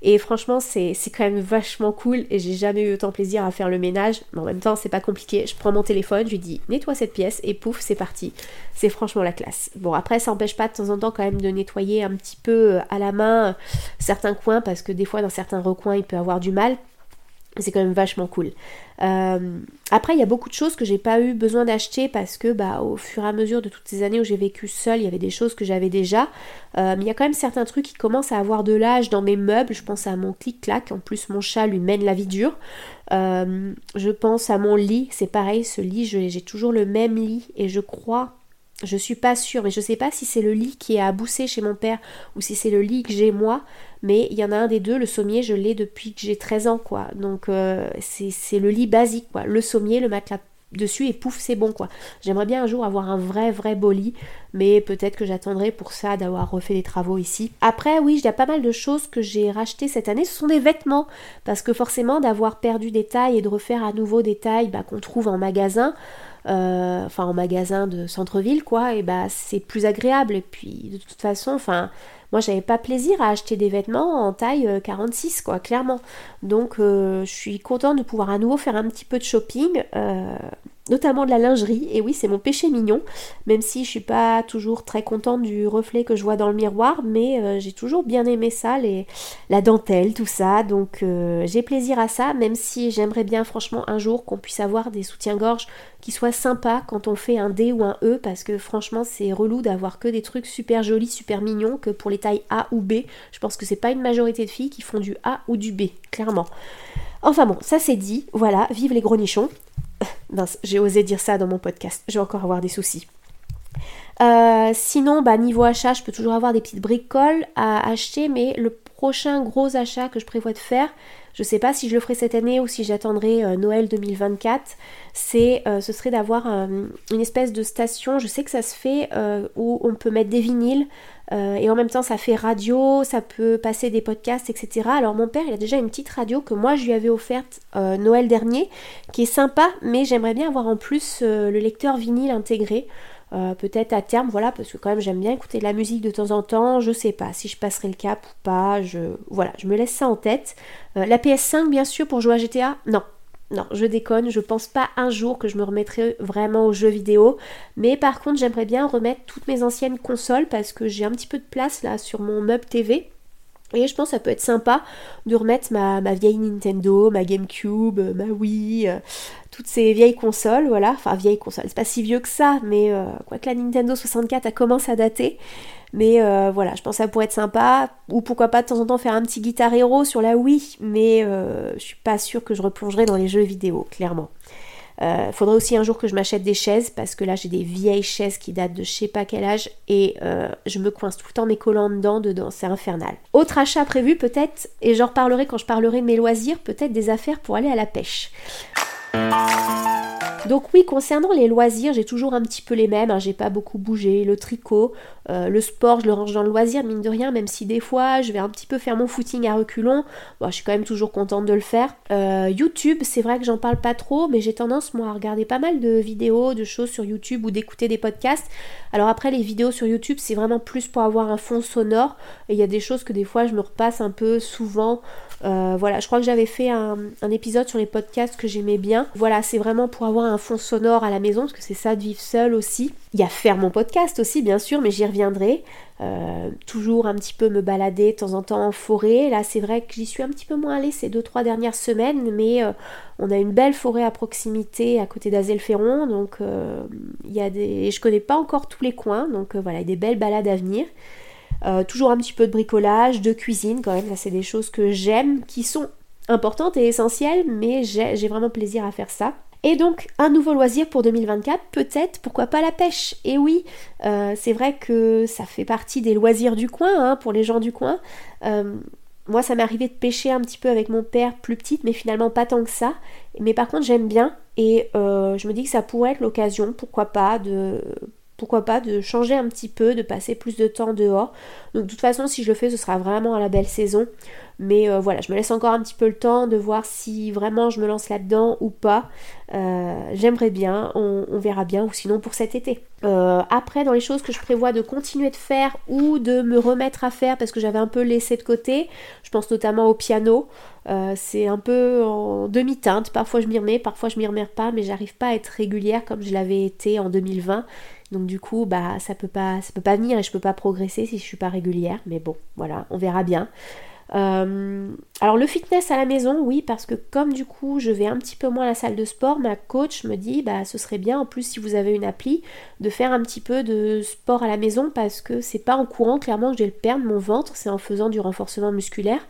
Et franchement, c'est quand même vachement cool et j'ai jamais eu autant plaisir à faire le ménage. Mais en même temps, c'est pas compliqué. Je prends mon téléphone, je lui dis nettoie cette pièce et pouf, c'est parti. C'est franchement la classe. Bon, après, ça n'empêche pas de temps en temps quand même de nettoyer un petit peu euh, à la main euh, certains coins parce que des fois, dans certains recoins, il peut avoir du mal. C'est quand même vachement cool. Euh, après, il y a beaucoup de choses que j'ai pas eu besoin d'acheter parce que, bah, au fur et à mesure de toutes ces années où j'ai vécu seule, il y avait des choses que j'avais déjà. Mais il y a quand même certains trucs qui commencent à avoir de l'âge dans mes meubles. Je pense à mon clic-clac. En plus, mon chat lui mène la vie dure. Je pense à mon lit. C'est pareil, ce lit, j'ai toujours le même lit et je crois je suis pas sûre, mais je sais pas si c'est le lit qui est à chez mon père ou si c'est le lit que j'ai moi, mais il y en a un des deux, le sommier, je l'ai depuis que j'ai 13 ans, quoi. Donc euh, c'est le lit basique, quoi. Le sommier, le matelas dessus et pouf c'est bon quoi. J'aimerais bien un jour avoir un vrai vrai beau lit mais peut-être que j'attendrai pour ça d'avoir refait des travaux ici. Après oui il y a pas mal de choses que j'ai rachetées cette année, ce sont des vêtements parce que forcément d'avoir perdu des tailles et de refaire à nouveau des tailles bah, qu'on trouve en magasin euh, enfin en magasin de centre-ville quoi, et bah c'est plus agréable. Et puis de toute façon, enfin moi j'avais pas plaisir à acheter des vêtements en taille 46 euh, quoi, clairement. Donc euh, je suis contente de pouvoir à nouveau faire un petit peu de shopping notamment de la lingerie. Et oui, c'est mon péché mignon, même si je suis pas toujours très contente du reflet que je vois dans le miroir, mais j'ai toujours bien aimé ça, les, la dentelle, tout ça. Donc j'ai plaisir à ça, même si j'aimerais bien franchement un jour qu'on puisse avoir des soutiens-gorge qui soient sympas quand on fait un D ou un E, parce que franchement c'est relou d'avoir que des trucs super jolis, super mignons, que pour les tailles A ou B. Je pense que c'est pas une majorité de filles qui font du A ou du B, clairement. Enfin bon, ça c'est dit, voilà, vive les gros nichons j'ai osé dire ça dans mon podcast. Je vais encore avoir des soucis. Euh, sinon, bah, niveau achat, je peux toujours avoir des petites bricoles à acheter, mais le prochain gros achat que je prévois de faire, je ne sais pas si je le ferai cette année ou si j'attendrai euh, Noël 2024, c'est, euh, ce serait d'avoir une espèce de station, je sais que ça se fait, où on peut mettre des vinyles, et en même temps ça fait radio, ça peut passer des podcasts, etc. Alors mon père il a déjà une petite radio que moi je lui avais offerte Noël dernier, qui est sympa, mais j'aimerais bien avoir en plus le lecteur vinyle intégré. Euh, peut-être à terme, voilà, parce que quand même j'aime bien écouter de la musique de temps en temps, je sais pas si je passerai le cap ou pas, je voilà, je me laisse ça en tête. Euh, la PS5 bien sûr pour jouer à GTA, non. Non, je déconne, je pense pas un jour que je me remettrai vraiment aux jeux vidéo, mais par contre j'aimerais bien remettre toutes mes anciennes consoles parce que j'ai un petit peu de place là sur mon meuble TV et je pense que ça peut être sympa de remettre ma, vieille Nintendo, ma GameCube, ma Wii, euh, toutes ces vieilles consoles, voilà. Enfin, vieilles consoles, c'est pas si vieux que ça, mais euh, quoi que la Nintendo 64 a commencé à dater. Mais euh, voilà, je pense que ça pourrait être sympa. Ou pourquoi pas de temps en temps faire un petit Guitar Hero sur la Wii, mais je suis pas sûre que je replongerai dans les jeux vidéo, clairement. Il euh, faudrait aussi un jour que je m'achète des chaises parce que là j'ai des vieilles chaises qui datent de je sais pas quel âge et euh, je me coince tout le temps mes collants dedans, dedans, c'est infernal. Autre achat prévu peut-être, et j'en reparlerai quand je parlerai de mes loisirs, peut-être des affaires pour aller à la pêche. Donc oui, concernant les loisirs, j'ai toujours un petit peu les mêmes, hein. j'ai pas beaucoup bougé, le tricot, euh, le sport, je le range dans le loisir, mine de rien, même si des fois je vais un petit peu faire mon footing à reculons, bon, je suis quand même toujours contente de le faire. Euh, YouTube, c'est vrai que j'en parle pas trop, mais j'ai tendance moi à regarder pas mal de vidéos, de choses sur YouTube ou d'écouter des podcasts. Alors après, les vidéos sur YouTube, c'est vraiment plus pour avoir un fond sonore, et il y a des choses que des fois je me repasse un peu souvent. Euh, voilà, je crois que j'avais fait un, épisode sur les podcasts que j'aimais bien. Voilà, c'est vraiment pour avoir un fond sonore à la maison, parce que c'est ça de vivre seul aussi. Il y a faire mon podcast aussi, bien sûr, mais j'y reviendrai. Euh, toujours un petit peu me balader de temps en temps en forêt. Là, c'est vrai que j'y suis un petit peu moins allée ces deux trois dernières semaines, mais euh, on a une belle forêt à proximité à côté d'Azelferron, donc il y a des, je connais pas encore tous les coins, donc voilà, il y a des belles balades à venir. Toujours un petit peu de bricolage, de cuisine quand même, ça c'est des choses que j'aime, qui sont importantes et essentielles, mais j'ai vraiment plaisir à faire ça. Et donc un nouveau loisir pour 2024, peut-être, pourquoi pas la pêche? Et oui, euh, c'est vrai que ça fait partie des loisirs du coin, hein, pour les gens du coin. Euh, moi, ça m'est arrivé de pêcher un petit peu avec mon père plus petite, mais finalement pas tant que ça. Mais par contre, j'aime bien et euh, je me dis que ça pourrait être l'occasion, pourquoi pas, de pourquoi pas de changer un petit peu, de passer plus de temps dehors. Donc de toute façon, si je le fais, ce sera vraiment à la belle saison. Mais euh, voilà, je me laisse encore un petit peu le temps de voir si vraiment je me lance là-dedans ou pas. Euh, j'aimerais bien, on, verra bien, ou sinon pour cet été. Euh, après, dans les choses que je prévois de continuer de faire ou de me remettre à faire parce que j'avais un peu laissé de côté, je pense notamment au piano. c'est un peu en demi-teinte, parfois je m'y remets, parfois je m'y remets pas, mais j'arrive pas à être régulière comme je l'avais été en 2020. Donc du coup, bah ça peut pas, ça peut pas venir et je peux pas progresser si je suis pas régulière. Mais bon, voilà, on verra bien. Euh, alors le fitness à la maison, oui, parce que comme du coup je vais un petit peu moins à la salle de sport, ma coach me dit bah ce serait bien en plus si vous avez une appli de faire un petit peu de sport à la maison parce que c'est pas en courant clairement que je vais le perdre mon ventre, c'est en faisant du renforcement musculaire.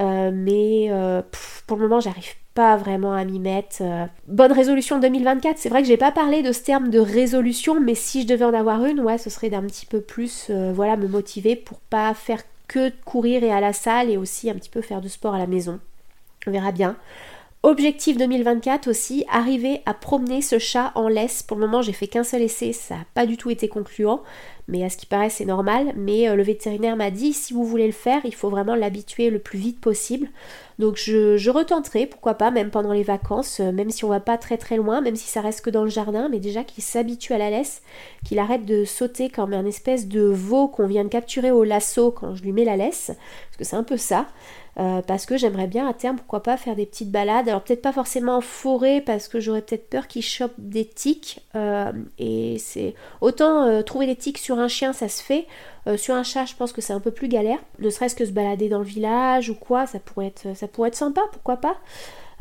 Euh, mais euh, pour le moment j'arrive pas vraiment à m'y mettre. Bonne résolution 2024, c'est vrai que j'ai pas parlé de ce terme de résolution, mais si je devais en avoir une, ouais, ce serait d'un petit peu plus, voilà, me motiver pour pas faire que courir et à la salle et aussi un petit peu faire du sport à la maison. On verra bien. Objectif 2024 aussi, arriver à promener ce chat en laisse. Pour le moment, j'ai fait qu'un seul essai, ça n'a pas du tout été concluant, mais à ce qui paraît, c'est normal. Mais euh, le vétérinaire m'a dit si vous voulez le faire, il faut vraiment l'habituer le plus vite possible. Donc je, retenterai, pourquoi pas, même pendant les vacances, euh, même si on va pas très très loin, même si ça reste que dans le jardin, mais déjà qu'il s'habitue à la laisse, qu'il arrête de sauter comme un espèce de veau qu'on vient de capturer au lasso quand je lui mets la laisse, parce que c'est un peu ça. Euh, parce que j'aimerais bien à terme, pourquoi pas, faire des petites balades. Alors peut-être pas forcément en forêt, parce que j'aurais peut-être peur qu'il chope des tiques. Euh, et c'est autant trouver des tiques sur un chien, ça se fait. Euh, sur un chat, je pense que c'est un peu plus galère. Ne serait-ce que se balader dans le village ou quoi, ça pourrait être, ça pourrait être sympa, pourquoi pas.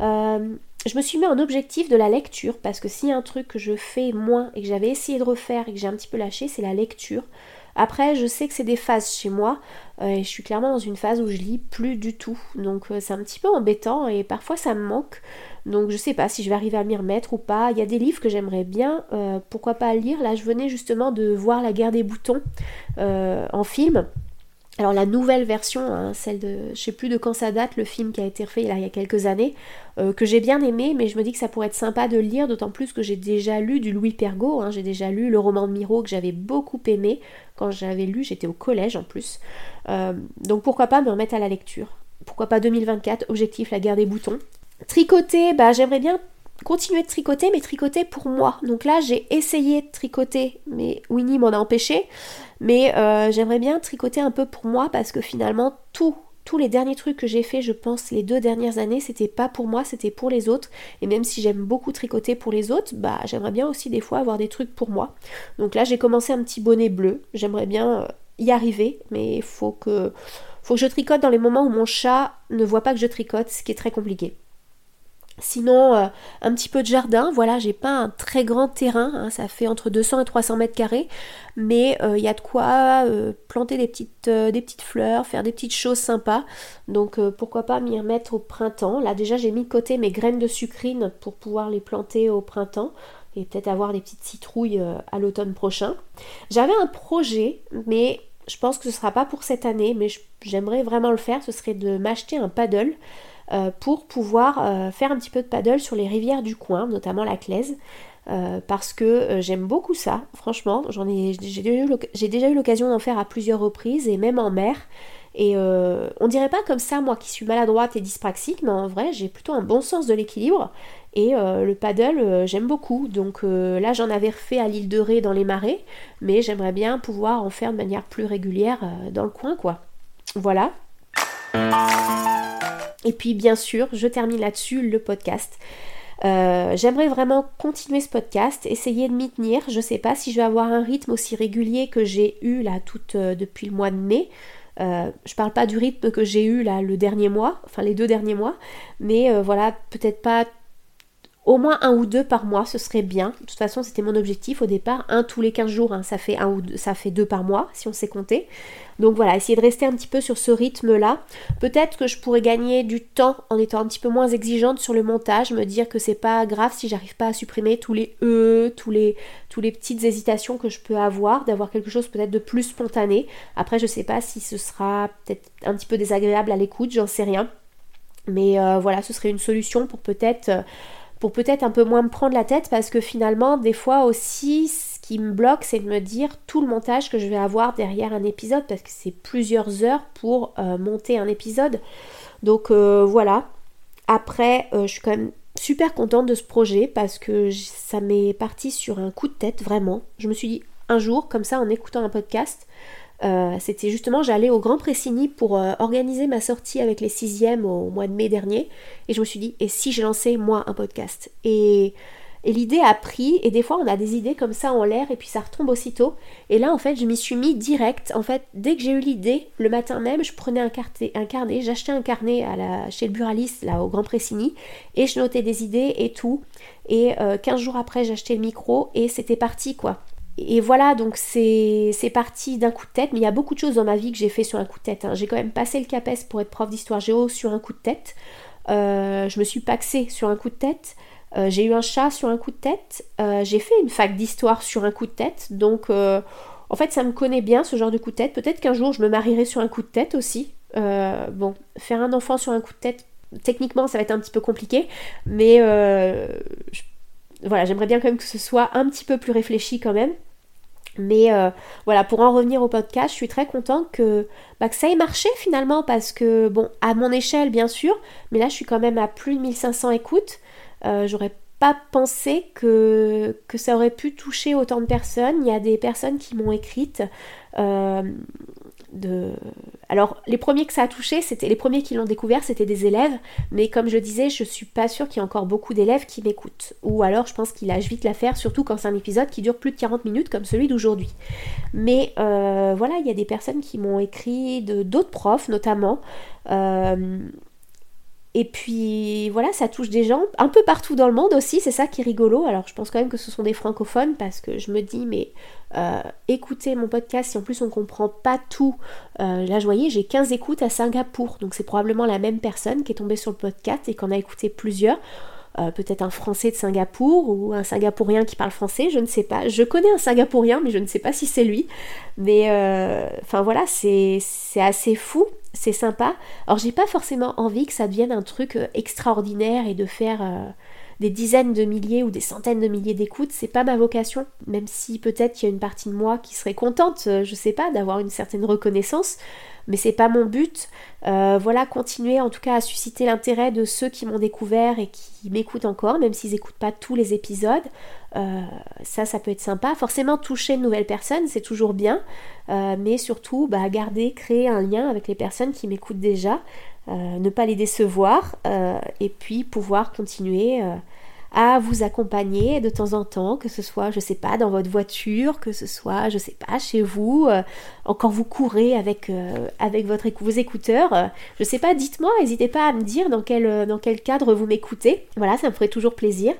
Euh, je me suis mis en objectif de la lecture parce que s'il y un truc que je fais moins et que j'avais essayé de refaire et que j'ai un petit peu lâché, c'est la lecture. Après, je sais que c'est des phases chez moi euh, et je suis clairement dans une phase où je lis plus du tout. Donc c'est un petit peu embêtant et parfois ça me manque. Donc je sais pas si je vais arriver à m'y remettre ou pas. Il y a des livres que j'aimerais bien, euh, pourquoi pas lire. Là je venais justement de voir La guerre des boutons euh, en film. Alors la nouvelle version, hein, celle de, je sais plus de quand ça date, le film qui a été refait il y a quelques années, euh, que j'ai bien aimé, mais je me dis que ça pourrait être sympa de lire, d'autant plus que j'ai déjà lu du Louis Pergaud, hein. j'ai déjà lu le roman de Miro que j'avais beaucoup aimé quand j'avais lu, j'étais au collège en plus. donc pourquoi pas me remettre à la lecture? Pourquoi pas 2024, objectif la guerre des boutons. Tricoter, bah j'aimerais bien continuer de tricoter, mais tricoter pour moi. Donc là, j'ai essayé de tricoter, mais Winnie m'en a empêché. Mais euh, j'aimerais bien tricoter un peu pour moi parce que finalement, tous les derniers trucs que j'ai fait, je pense, les deux dernières années, c'était pas pour moi, c'était pour les autres. Et même si j'aime beaucoup tricoter pour les autres, bah j'aimerais bien aussi des fois avoir des trucs pour moi. Donc là, j'ai commencé un petit bonnet bleu. J'aimerais bien euh, y arriver, mais faut que, faut que je tricote dans les moments où mon chat ne voit pas que je tricote, ce qui est très compliqué. Sinon, euh, un petit peu de jardin. Voilà, j'ai pas un très grand terrain. Hein, ça fait entre 200 et 300 mètres carrés. Mais euh, il y a de quoi euh, planter des petites, fleurs, faire des petites choses sympas. Donc pourquoi pas m'y remettre au printemps. Là déjà, j'ai mis de côté mes graines de sucrine pour pouvoir les planter au printemps. Et peut-être avoir des petites citrouilles à l'automne prochain. J'avais un projet, mais je pense que ce sera pas pour cette année. Mais j'aimerais vraiment le faire. Ce serait de m'acheter un paddle. Euh, pour pouvoir euh, faire un petit peu de paddle sur les rivières du coin, notamment la Claise. Euh, parce que j'aime beaucoup ça, franchement, j'en ai, j'ai déjà eu l'occasion d'en faire à plusieurs reprises et même en mer. Et on dirait pas comme ça, moi qui suis maladroite et dyspraxique, mais en vrai, j'ai plutôt un bon sens de l'équilibre. Et le paddle, j'aime beaucoup. Donc là, j'en avais refait à l'île de Ré dans les marais, mais j'aimerais bien pouvoir en faire de manière plus régulière dans le coin, quoi. Voilà. Et puis bien sûr, je termine là-dessus le podcast. Euh, j'aimerais vraiment continuer ce podcast, essayer de m'y tenir. Je ne sais pas si je vais avoir un rythme aussi régulier que j'ai eu là tout euh, depuis le mois de mai. Euh, je parle pas du rythme que j'ai eu là le dernier mois, enfin les deux derniers mois, mais voilà, peut-être pas au moins un ou deux par mois, ce serait bien. De toute façon, c'était mon objectif au départ. Un tous les 15 jours, hein, ça, fait un ou deux, ça fait deux par mois, si on sait compter. Donc voilà, essayer de rester un petit peu sur ce rythme-là. Peut-être que je pourrais gagner du temps en étant un petit peu moins exigeante sur le montage, me dire que c'est pas grave si j'arrive pas à supprimer tous les E, tous les, tous les petites hésitations que je peux avoir, d'avoir quelque chose peut-être de plus spontané. Après, je sais pas si ce sera peut-être un petit peu désagréable à l'écoute, j'en sais rien. Mais euh, voilà, ce serait une solution pour peut-être... Euh, pour peut-être un peu moins me prendre la tête parce que finalement, des fois aussi, ce qui me bloque, c'est de me dire tout le montage que je vais avoir derrière un épisode, parce que c'est plusieurs heures pour euh, monter un épisode. Donc euh, voilà. Après, je suis quand même super contente de ce projet parce que ça m'est parti sur un coup de tête, vraiment. Je me suis dit un jour, comme ça, en écoutant un podcast, euh, c'était justement, j'allais au Grand Pressigny pour euh, organiser ma sortie avec les sixièmes au mois de mai dernier, et je me suis dit, et si j'ai lancé moi un podcast? Et, l'idée a pris, et des fois on a des idées comme ça en l'air, et puis ça retombe aussitôt. Et là, en fait, je m'y suis mis direct. En fait, dès que j'ai eu l'idée, le matin même, je prenais un, un carnet, j'achetais un carnet à la, chez le buraliste, là, au Grand Pressigny, et je notais des idées et tout. Et 15 euh, jours après, j'achetais le micro, et c'était parti, quoi et voilà, donc c'est parti d'un coup de tête, mais il y a beaucoup de choses dans ma vie que j'ai fait sur un coup de tête. Hein. J'ai quand même passé le CAPES pour être prof d'histoire géo sur un coup de tête. Euh, je me suis paxée sur un coup de tête. Euh, j'ai eu un chat sur un coup de tête. Euh, j'ai fait une fac d'histoire sur un coup de tête. Donc, en fait, ça me connaît bien ce genre de coup de tête. Peut-être qu'un jour, je me marierai sur un coup de tête aussi. bon, faire un enfant sur un coup de tête, techniquement, ça va être un petit peu compliqué. Mais voilà, j'aimerais bien quand même que ce soit un petit peu plus réfléchi quand même. Mais euh, voilà, pour en revenir au podcast, je suis très contente que, bah, ça ait marché finalement parce que, bon, à mon échelle bien sûr, mais là je suis quand même à plus de 1500 écoutes. Euh, j'aurais pas pensé que, que ça aurait pu toucher autant de personnes. Il y a des personnes qui m'ont écrite euh, Alors, les premiers que ça a touché, c'était les premiers qui l'ont découvert, c'était des élèves, mais comme je disais, je suis pas sûre qu'il y ait encore beaucoup d'élèves qui m'écoutent. Ou alors, je pense qu'il lâche vite l'affaire, surtout quand c'est un épisode qui dure plus de 40 minutes comme celui d'aujourd'hui. Mais euh, voilà, il y a des personnes qui m'ont écrit, d'autres profs notamment. Euh, et puis voilà, ça touche des gens un peu partout dans le monde aussi, c'est ça qui est rigolo. Alors je pense quand même que ce sont des francophones parce que je me dis, mais euh, écoutez mon podcast, si en plus on comprend pas tout, euh, là je voyais, j'ai 15 écoutes à Singapour, donc c'est probablement la même personne qui est tombée sur le podcast et qu'on a écouté plusieurs. Euh, peut-être un Français de Singapour ou un Singapourien qui parle français, je ne sais pas. Je connais un Singapourien, mais je ne sais pas si c'est lui. Mais enfin voilà, c'est assez fou c'est sympa. Alors j'ai pas forcément envie que ça devienne un truc euh, extraordinaire et de faire euh, des dizaines de milliers ou des centaines de milliers d'écoutes, c'est pas ma vocation, même si peut-être qu'il y a une partie de moi qui serait contente, euh, je sais pas, d'avoir une certaine reconnaissance, mais c'est pas mon but. voilà, continuer en tout cas à susciter l'intérêt de ceux qui m'ont découvert et qui m'écoutent encore, même s'ils n'écoutent pas tous les épisodes. Euh, ça, ça peut être sympa. Forcément, toucher de nouvelles personnes, c'est toujours bien, euh, mais surtout, bah, garder, créer un lien avec les personnes qui m'écoutent déjà, euh, ne pas les décevoir, et puis pouvoir continuer à vous accompagner de temps en temps, que ce soit, je sais pas, dans votre voiture, que ce soit, je sais pas, chez vous, quand vous courez avec, avec votre, vos écouteurs. je sais pas, dites-moi, n'hésitez pas à me dire dans quel, dans quel cadre vous m'écoutez. Voilà, ça me ferait toujours plaisir.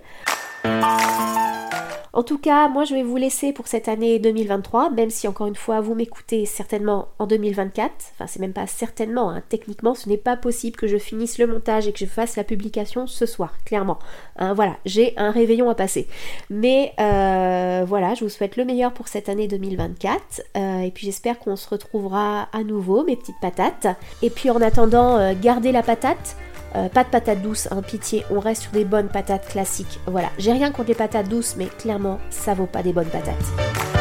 En tout cas, moi je vais vous laisser pour cette année 2023, même si encore une fois vous m'écoutez certainement en 2024. Enfin, c'est même pas certainement, hein. techniquement ce n'est pas possible que je finisse le montage et que je fasse la publication ce soir, clairement. Hein, voilà, j'ai un réveillon à passer. Mais euh, voilà, je vous souhaite le meilleur pour cette année 2024. Euh, et puis qu'on se retrouvera à nouveau, mes petites patates. Et puis en attendant, euh, gardez la patate. Euh, pas de patates douces, hein, pitié, on reste sur des bonnes patates classiques. Voilà, j'ai rien contre les patates douces, mais clairement, ça vaut pas des bonnes patates.